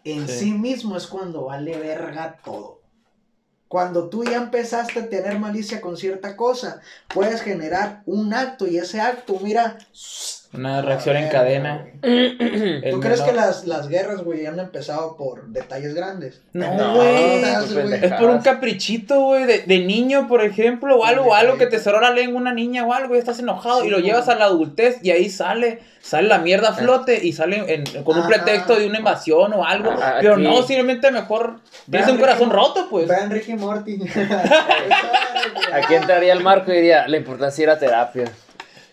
en Sí. sí mismo es cuando vale verga todo. Cuando tú ya empezaste a tener malicia con cierta cosa, puedes generar un acto y ese acto, mira. Una reacción en verga, cadena. güey. ¿Tú crees menor- que las, las guerras, güey, han empezado por detalles grandes? No, No, güey. Pues, güey. Es por un caprichito, güey, de, de niño, por ejemplo, o algo, o algo que te cerró la lengua una niña o algo, y estás enojado Sí, y lo güey. llevas a la adultez y ahí sale, sale la mierda a flote y sale en- con un Ajá. pretexto de una invasión o algo, Ah, pero aquí- no, simplemente mejor tienes un corazón Ricky- roto, pues. Vean Ricky Morty. Aquí entraría el marco y diría, la importancia era terapia.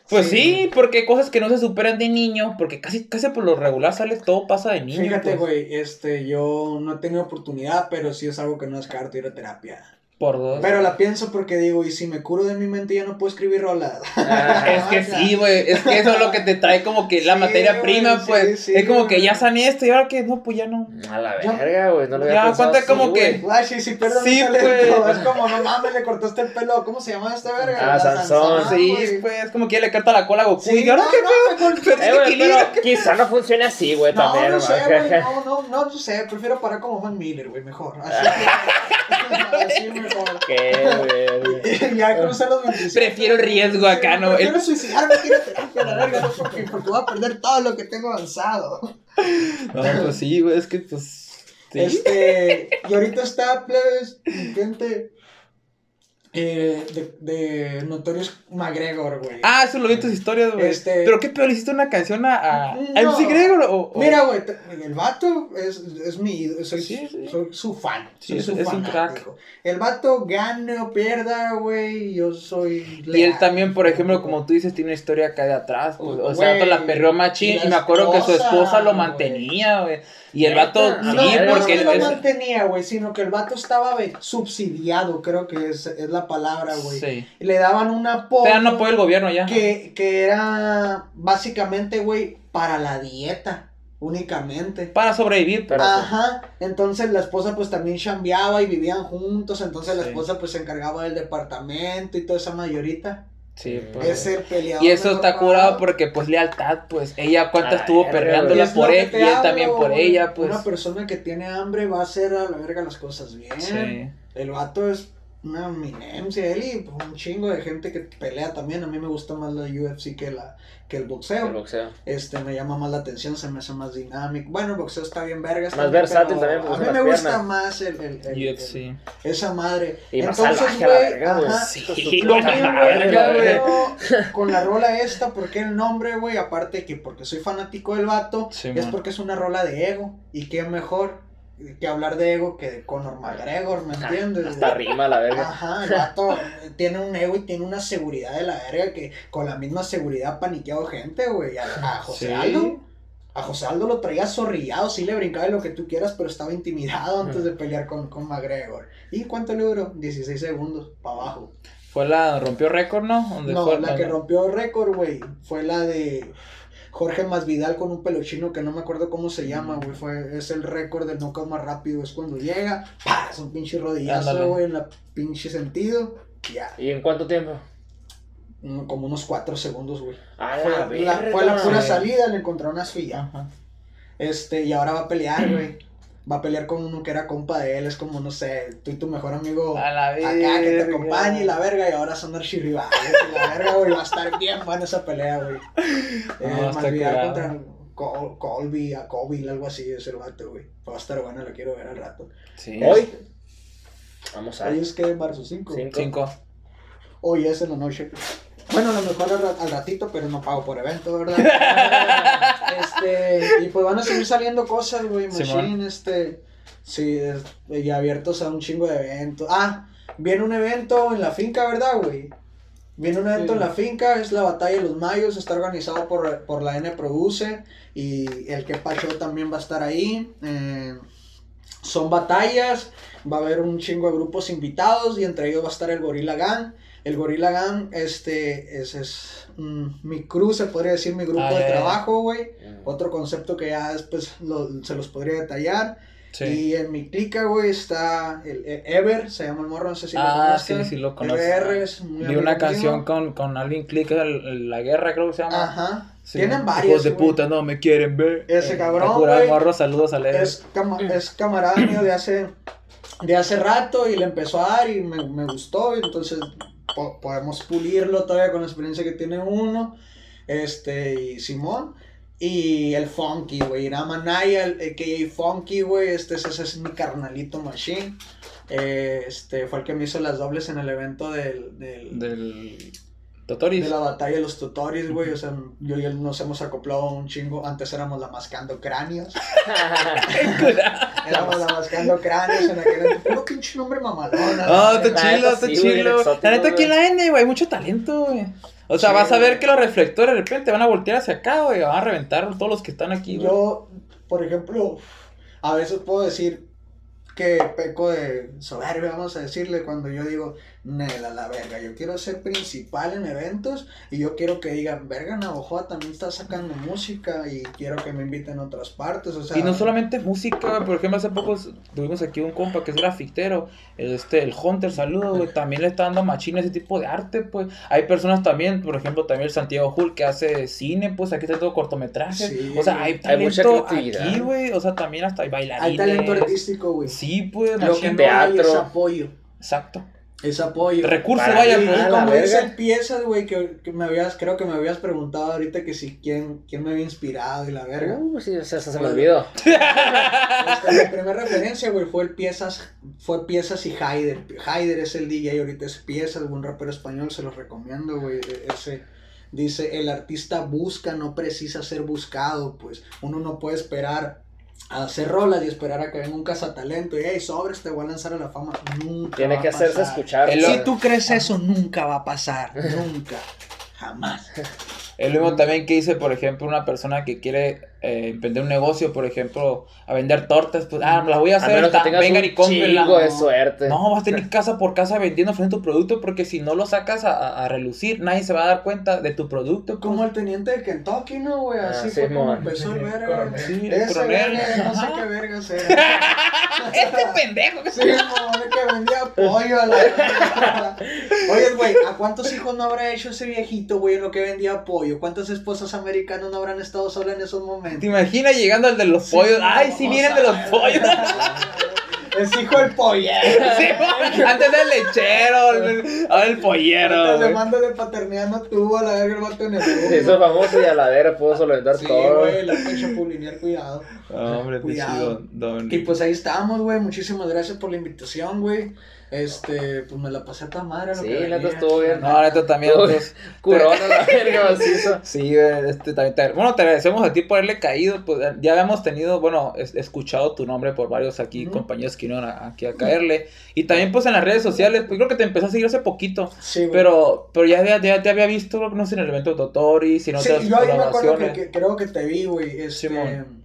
Pues Sí. sí, porque cosas que no se superan de niño, porque casi, casi por lo regular sale todo pasa de niño. Fíjate, pues. güey, este, yo no he tenido oportunidad, pero sí es algo que no descarto ir a terapia. Por dos. Pero la pienso porque digo, y si me curo de mi mente ya no puedo escribir rolas. Es que sí, güey, es que eso es lo que te trae como que la Sí, materia prima, sí, pues. sí, es como que ya sané esto y ahora que no, pues ya no. A la Ya- verga, güey. No lo había Ya, pensado cuenta así, como que-. Guay, sí, sí, perdón, pues. Es como, no mames, le cortaste el pelo. ¿Cómo se llama este verga? Ah, Sansón. sí, pues, es como que ya le carta la cola a Goku Sí, y ahora no, qué no, Perdí Eh, el güey, equilibrio. pero quizá no funcione así, güey, No, también. no sé, güey. no, no, no, no sé, prefiero parar como Van Miller, güey, mejor. Así, mejor. Qué, güey. ya crucé los 27. Prefiero el riesgo acá, ¿no? Prefiero El- suicidarme que ir a terapia, la verga, no porque, porque voy a perder todo lo que tengo avanzado. No, pues sí, güey, es que pues. Sí. Este, y ahorita está, plebes, mi gente, eh, de, de Notorious McGregor, güey. Ah, eso lo vi en tus historias, güey. Este- Pero qué peor, ¿le hiciste una canción a, a, No. MC Gregor o, o- Mira, güey, el vato es, es mi soy, Sí, sí. soy su fan, Sí, soy es- su es un fanático. El vato gane o pierda, güey, yo soy Y él también, por ejemplo, como tú dices, tiene una historia acá de atrás. Pues, o sea, Güey, la perreó machín. y me acuerdo que su esposa, lo mantenía, güey. Y el vato, sí, No, no porque es que lo es- mantenía, güey, sino que el vato estaba subsidiado, creo que es, es la palabra, güey. Sí. Y Le daban un apoyo. Te dan apoyo el gobierno ya. que, que era básicamente, güey, para la dieta, únicamente. Para sobrevivir. Pero- Ajá, entonces la esposa pues también chambeaba y vivían juntos, entonces la Sí. esposa pues se encargaba del departamento y toda esa mayorita. Sí, pues. Es ser peleador. Y eso está curado porque, pues, lealtad, pues, ella cuánto Ah, estuvo perreándola es por él y él también por ella, pues. Una persona que tiene hambre va a hacer a la verga las cosas bien. Sí. El vato es una eminencia, él y pues, un chingo de gente que pelea también. A mí me gusta más la UFC que, la, que el boxeo. El boxeo. Este, me llama más la atención, se me hace más dinámico. Bueno, el boxeo está bien vergas. Más también, versátil pero también, porque A mí me gusta más el, el, el- el- UFC. esa madre. Y Entonces, güey, ajá, Sí, lo veo con la rola esta, porque el nombre, güey, aparte que porque soy fanático del vato, Sí, es man. porque es una rola de ego. Y qué mejor que hablar de ego que de Conor McGregor, ¿me entiendes? Hasta rima la verga. Ajá, el vato tiene un ego y tiene una seguridad de la verga que con la misma seguridad ha paniqueado gente, güey. A, a José Sí. Aldo, a José Aldo lo traía zorrillado, sí le brincaba de lo que tú quieras, pero estaba intimidado antes de pelear con, con McGregor. ¿Y cuánto le duró? 16 segundos, para abajo. Fue la, rompió récord, ¿no? ¿Dónde No, fue? la que rompió récord, güey, fue la de Jorge Masvidal con un peluchino que no me acuerdo cómo se llama, güey. Fue, es el récord del knockout más rápido. Es cuando llega, ¡pah! Es un pinche rodillazo, güey, en la pinche sentido. Ya, ¿Y en cuánto tiempo? un- como unos 4 segundos, güey. Fue, la fue la pura salida, le encontró una. Ajá. Este, y ahora va a pelear, güey. Va a pelear con uno que era compa de él. Es como, no sé, tú y tu mejor amigo. A la Acá que te acompañe y la verga, y ahora son archirrivales. y la verga, güey, va a estar bien buena esa pelea, güey. Eh, No, Masvidal curado. contra Col- Colby, a Kobe, algo así, es el vato, güey. Va a estar buena, lo quiero ver al rato. Sí. Hoy. Vamos a Hoy ver. es que marzo 5. Cinco. Cinco. Hoy es en la noche. Bueno, a lo mejor al ratito, pero no pago por evento, ¿verdad? este, y pues van a seguir saliendo cosas, güey. Machine, este, sí, y abiertos a un chingo de eventos. Ah, viene un evento en la finca, ¿verdad, güey? Viene un evento Sí. en la finca, es la Batalla de los Mayos, está organizado por, por la N Produce y el que Pacho también va a estar ahí. eh, son batallas, va a haber un chingo de grupos invitados y entre ellos va a estar el Gorilla Gang. El Gorilla Gang, este, es, es mm, mi crew, se podría decir mi grupo Ah, de ya. trabajo, güey. Mm. Otro concepto que ya después lo- se los podría detallar. Sí. Y en mi clica, güey, está el, el Ever, se llama el morro, no sé si lo Ah, sí, sí lo conozco. EBR es muy Vi una canción con, con el- el- La Guerra, creo que se llama. Ajá. Sí. Tienen Hijos varios. de güey. puta, no me quieren ver. Ese Está cabrón, güey. morro, saludos a Leder. Es, cama- es camarada mío de hace, de hace rato y le empezó a dar y me, me gustó. Y entonces po- podemos pulirlo todavía con la experiencia que tiene uno. Este, y Simón. Y el Funky, güey. Irama Naya, el AKA Funky, güey. Este, ese, ese es mi carnalito Machine. Eh, este, fue el que me hizo las dobles en el evento del, Del. Totoris. de la batalla de los tutorials, güey. O sea, yo y él nos hemos acoplado un chingo. Antes éramos la mascando cráneos. Éramos la mascando cráneos en aquel entonces. Puro pinche nombre mamalón. Ah, la está chilo, está chilo. La neta aquí en la N, güey, hay mucho talento, güey. O sea, Sí, vas a ver güey. que los reflectores de repente van a voltear hacia acá, güey. Van a reventar todos los que están aquí, güey. Yo, por ejemplo, a veces puedo decir que peco de soberbia, vamos a decirle, cuando yo digo, Nela, la verga, yo quiero ser principal en eventos y yo quiero que digan, verga, Navajoa también está sacando música y quiero que me inviten a otras partes, o sea... Y no solamente música, por ejemplo, hace poco tuvimos aquí un compa que es grafitero, este, el Hunter, saludo, güey, también le está dando machina ese tipo de arte, pues. Hay personas también, por ejemplo, también el Santiago Hull que hace cine, pues aquí está todo cortometraje. Sí. o sea, hay Hay mucha talento creatividad. aquí, güey, o sea, también hasta hay bailarines. Hay talento artístico, güey. Sí, pues, Lo que teatro. hay es apoyo. Exacto. Es apoyo. Recurso, Para vaya, pues. Y la como dicen piezas, güey, que, que me habías, creo que me habías preguntado ahorita que si quién, quién me había inspirado y la verga. Uh, sí, o sea, se me olvidó. Mi primera referencia, güey, fue el piezas, fue piezas y Haider. Haider es el DJ, ahorita es piezas, un rapero español, se los recomiendo, güey. e- Ese dice, el artista busca, no precisa ser buscado, pues uno no puede esperar a hacer rolas y esperar a que venga un cazatalento y hey, sobres, te voy a lanzar a la fama. Nunca. Tiene va que a hacerse pasar. escuchar. El-. Si tú crees eso, nunca va a pasar. Nunca. Jamás. El mismo también que dice, por ejemplo, una persona que quiere eh, emprender un negocio, por ejemplo, a vender tortas, pues, ah, las voy a A hacer, que vengan un y cómprenla. de suerte. No, vas a tener casa por casa vendiendo ofreciendo tu producto porque si no lo sacas a, a- a relucir, nadie se va a dar cuenta de tu producto. Como el teniente de Kentucky, ¿no, güey? Así Ah, fue como empezó el verga. Sí, el coronel. no sé qué verga era. Este pendejo que Sí, mon, el que vendía pollo a la. Oye, güey, ¿a cuántos hijos no habrá hecho ese viejito, güey, en lo que vendía pollo? ¿Cuántas esposas americanas no habrán estado solas en esos ¿Te imaginas llegando al de los Sí, pollos? Ay, sí vienen de los pollos. Es hijo del pollero. Sí, antes del lechero, el- ahora el pollero. Antes de güey. mando de paternidad no tuvo a la verga el vato en el Se hizo famoso y a la vera pudo solventar Sí, todo. güey, la fecha publinear, cuidado. Hombre, Cuidado. don- Y pues ahí estamos, güey. Muchísimas gracias por la invitación, güey. Este, pues me la pasé a tan madre. lo Sí, que neta estuvo bien. No, neta también. Uy. pues, Curón a la verga. Sí, güey, este, también te- bueno, te agradecemos a ti por haberle caído, pues ya habíamos tenido, bueno, es- escuchado tu nombre por varios aquí, compañeros que vinieron a- aquí a caerle, y también pues en las redes sociales, pues creo que te empezó a seguir hace poquito, Sí, güey. pero, pero ya, ya, ya te había visto, creo que no sé, en el evento de Totori, si no Sí, otras yo ahí me acuerdo que- creo que te vi, güey. Este, Simón.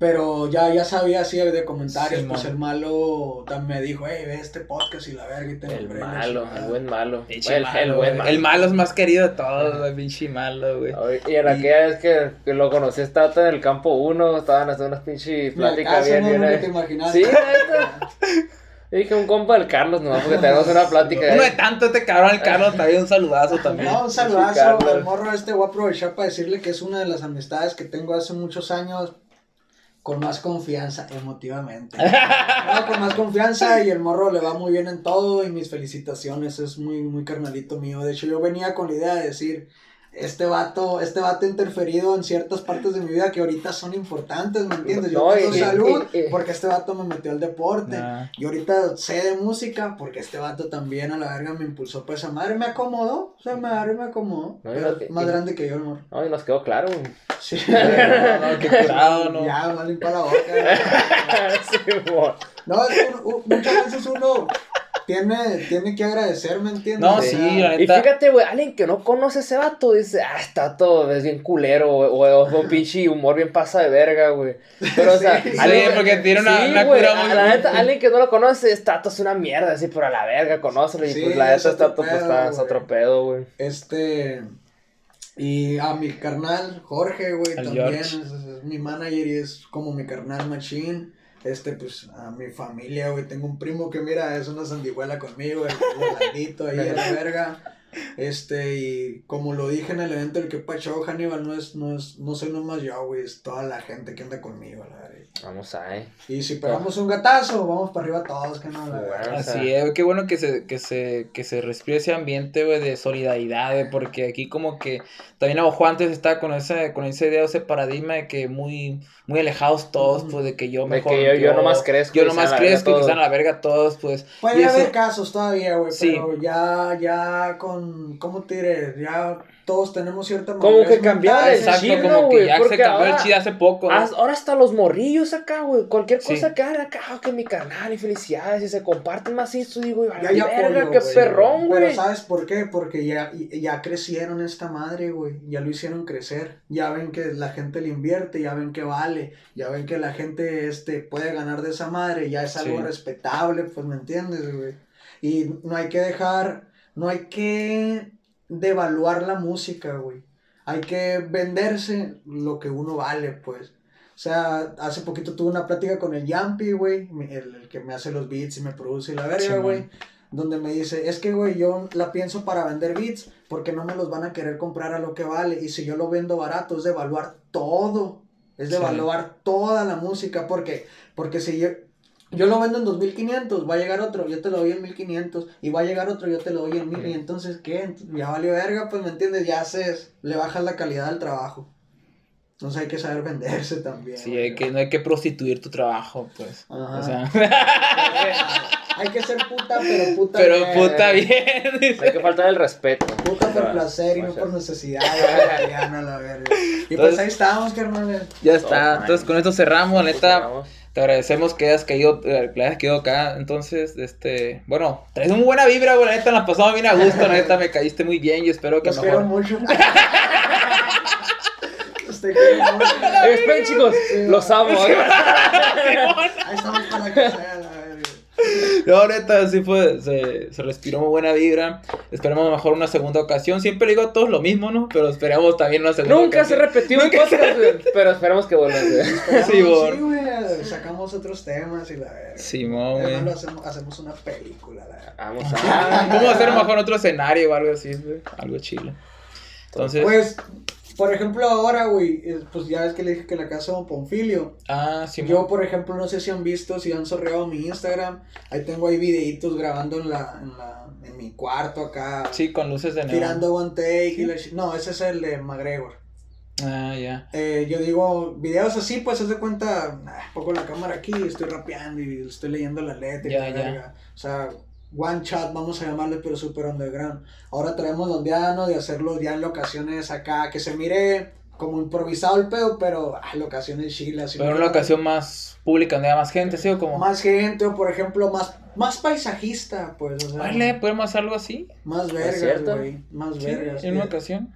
Pero ya, ya sabía así de comentarios, Simón. pues el malo también me dijo, hey, ve este podcast y la verga y te El malo, chingada". el buen malo. Pinche El, malo, el buen malo. El malo es más querido de todos, güey, pinche malo, güey. Y en aquella vez que, que lo conocí, estaba en el campo 1, estaban haciendo unas pinches pláticas bien, no, te imaginaste. Sí, neta. Y dije un compa del Carlos nomás porque tenemos una plática. Uno de tanto este cabrón, el Carlos, también un saludazo también. No, un saludazo Carlos. al morro este. Voy a aprovechar para decirle que es una de las amistades que tengo hace muchos años con más confianza emotivamente. No, con más confianza y el morro le va muy bien en todo y mis felicitaciones. Es muy, muy carnalito mío. De hecho, yo venía con la idea de decir. Este vato, este vato ha interferido en ciertas partes de mi vida que ahorita son importantes, ¿me entiendes? Yo No, tengo salud porque este vato me metió al deporte. Nah. Y ahorita sé de música porque este vato también a la verga me impulsó para esa madre. Me acomodó, o sea, me madre me acomodó. No, y Pero lo que- más y- grande que yo, morro. No, y nos quedó claro. güey. Sí. No, qué curado, ¿no? Ya, más limpia la boca. Sí. No, es que uno- muchas veces uno tiene, tiene que agradecer, ¿me entiendes? No, sí, la Y fíjate, güey, alguien que no conoce ese vato dice, ah, está todo, es bien culero, güey, o, pinche humor bien pasa de verga, güey. Pero, o sea, Sí, sí, porque tiene una- sí, una güey, cura a muy- La neta, alguien que no lo conoce, está todo es una mierda, así, pero a la verga, conócelo. Y Sí, pues la neta, está todo, pues está es güey. otro pedo, güey. Este. Y a mi carnal, Jorge, güey, también es mi manager y es como mi carnal machine. Este, pues, a mi familia, güey, tengo un primo que, mira, es una sanguijuela conmigo, el Rolandito ahí a la verga. Este, y como lo dije en el evento del que pachó Hannibal, no es, no es, no soy nomás yo, güey, es toda la gente que anda conmigo, la verga. Vamos a, eh. Y si pegamos un gatazo, vamos para arriba todos, que no, la sea, Así es, qué bueno que se, que se, que se respire ese ambiente, güey, de solidaridad, güey, porque aquí como que también Abajo antes estaba con esa, con esa idea, ese paradigma de que muy, muy alejados todos, pues, de que yo De mejor. que yo- yo nomás crezco Yo nomás crezco y que están a la verga todos, pues. Puede eso- haber casos todavía, güey, Sí. pero ya, ya con, ¿cómo te diré? Ya todos tenemos cierta Como madurez que mental, el Exacto, chip, como ¿no, que ya se cambió el chid hace poco. ¿no? Ah, Ahora hasta los morrillos acá, güey. Cualquier Sí. cosa que hagan acá, oh, que mi canal y felicidades y se comparten más esto, digo, Ya verga, apoyo, qué güey. perrón, Pero güey. ¿sabes por qué? Porque ya, ya crecieron esta madre, güey. Ya lo hicieron crecer. Ya ven que la gente le invierte, ya ven que vale. Ya ven que la gente este, puede ganar de esa madre. Ya es algo Sí. respetable, pues, ¿me entiendes, güey? Y no hay que dejar, no hay que devaluar la música, güey. Hay que venderse lo que uno vale, pues. O sea, hace poquito tuve una plática con el Yampi, güey, el, el que me hace los beats y me produce y la verga, güey. Donde me dice, es que, güey, yo la pienso para vender beats porque no me los van a querer comprar a lo que vale. Y si yo lo vendo barato, es de evaluar todo. Es de Sí. evaluar toda la música. Porque, porque si yo, yo lo vendo en 2500, va a llegar otro, yo te lo doy en 1500. Y va a llegar otro, yo te lo doy en 1000. Y entonces, ¿qué? Ya valió verga, pues, ¿me entiendes? Ya haces, le bajas la calidad del trabajo. Entonces hay que saber venderse también. Sí, hay que, no hay que prostituir tu trabajo, pues. Ajá. O sea, Hay que ser puta, pero puta pero bien. puta bien. No hay que faltar el respeto. Puta por Ah, placer y no por necesidad. la Mariana, la verga. Y pues ahí estamos, carnal. Ya está. Entonces con esto cerramos, la neta. Te agradecemos que hayas caído, eh, que hayas quedado acá. Entonces, este, bueno, traes muy buena vibra, güey. La neta, la pasamos bien a gusto. La neta, me caíste muy bien. Y espero que Los mejor. mucho. Quiero mucho. Eh, esperen, chicos, Sí, los amo. Ahí estamos para que sea, la verga. No, neta, sí fue, se, se respiró muy buena vibra. Esperemos mejor una segunda ocasión. Siempre le digo a todos lo mismo, ¿no? Pero esperamos también una segunda Nunca se ocasión. repetió un podcast, güey, pero esperemos que vuelva. güey. Sí, por- sí, güey. Sacamos otros temas y la verga. Simón, Además, lo güey. hacemos, hacemos una película, la verga. Vamos a. Vamos a hacer mejor otro escenario o algo así, güey. Algo chilo. Entonces, Pues, por ejemplo, ahora, güey, eh, pues ya ves que le dije que la casa de Ponfilio. ah, sí, Yo, por ejemplo, no sé si han visto, si han sorreado mi Instagram. Ahí tengo ahí videitos grabando en la, en la, en mi cuarto acá. sí, con luces de neón. Tirando one take y la No, ese es el de McGregor. Ah, ya. Eh, yo digo, videos así, pues haz de cuenta, ah, pongo la cámara aquí, estoy rapeando y estoy leyendo la letra y Ya, la ya. O sea, one shot, vamos a llamarle, pero super underground. Ahora traemos la ondeada, ¿no? De hacerlo ya en locaciones acá, que se mire como improvisado el pedo, pero ah, locaciones chilas. Pero una ocasión más pública, donde haya más gente, ¿sí? O como... Más gente, o por ejemplo, más, más paisajista, pues, o sea. Vale, podemos hacer algo así. Más vergas, güey. Más Sí, vergas. en una ocasión.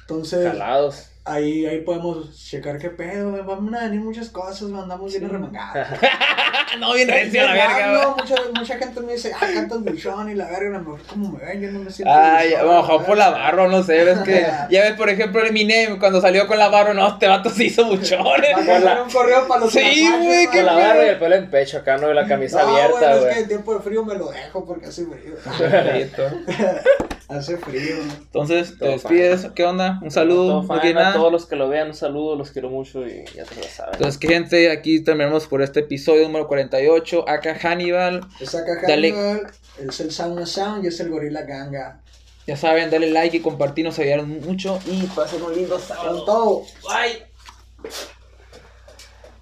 Entonces, Jalados. Ahí, ahí podemos checar qué pedo, güey. Van a venir muchas cosas, andamos bien remangados. no, bien recio la verga, güey. No, mucha, mucha gente me dice, ah, cantas buchón y la verga, a lo mejor como me ven, yo no me siento. Ay, buchón, a lo mejor la por la barro, no sé, es que ya ves, por ejemplo, el Eminem cuando salió con la barro, no, este vato se hizo buchones. Va a hacer un correo para los Sí, güey, ¿no? qué Con la barra y el pelo en pecho acá, ¿no? Y la camisa No, abierta, bueno, es güey. que en tiempo de frío me lo dejo porque hace frío. hace frío. Entonces, te despides, ¿qué onda? Un saludo, no tiene nada. Todos los que lo vean, un saludo, los quiero mucho y ya te lo saben. Entonces, que gente, aquí terminamos por este episodio número 48. Acá Hannibal. Esa caja Dale. es el Sauna Sound y es el Gorila Ganga. Ya saben, dale like y compartir, nos ayudaron mucho. Y pasen un lindo sábado. Bye.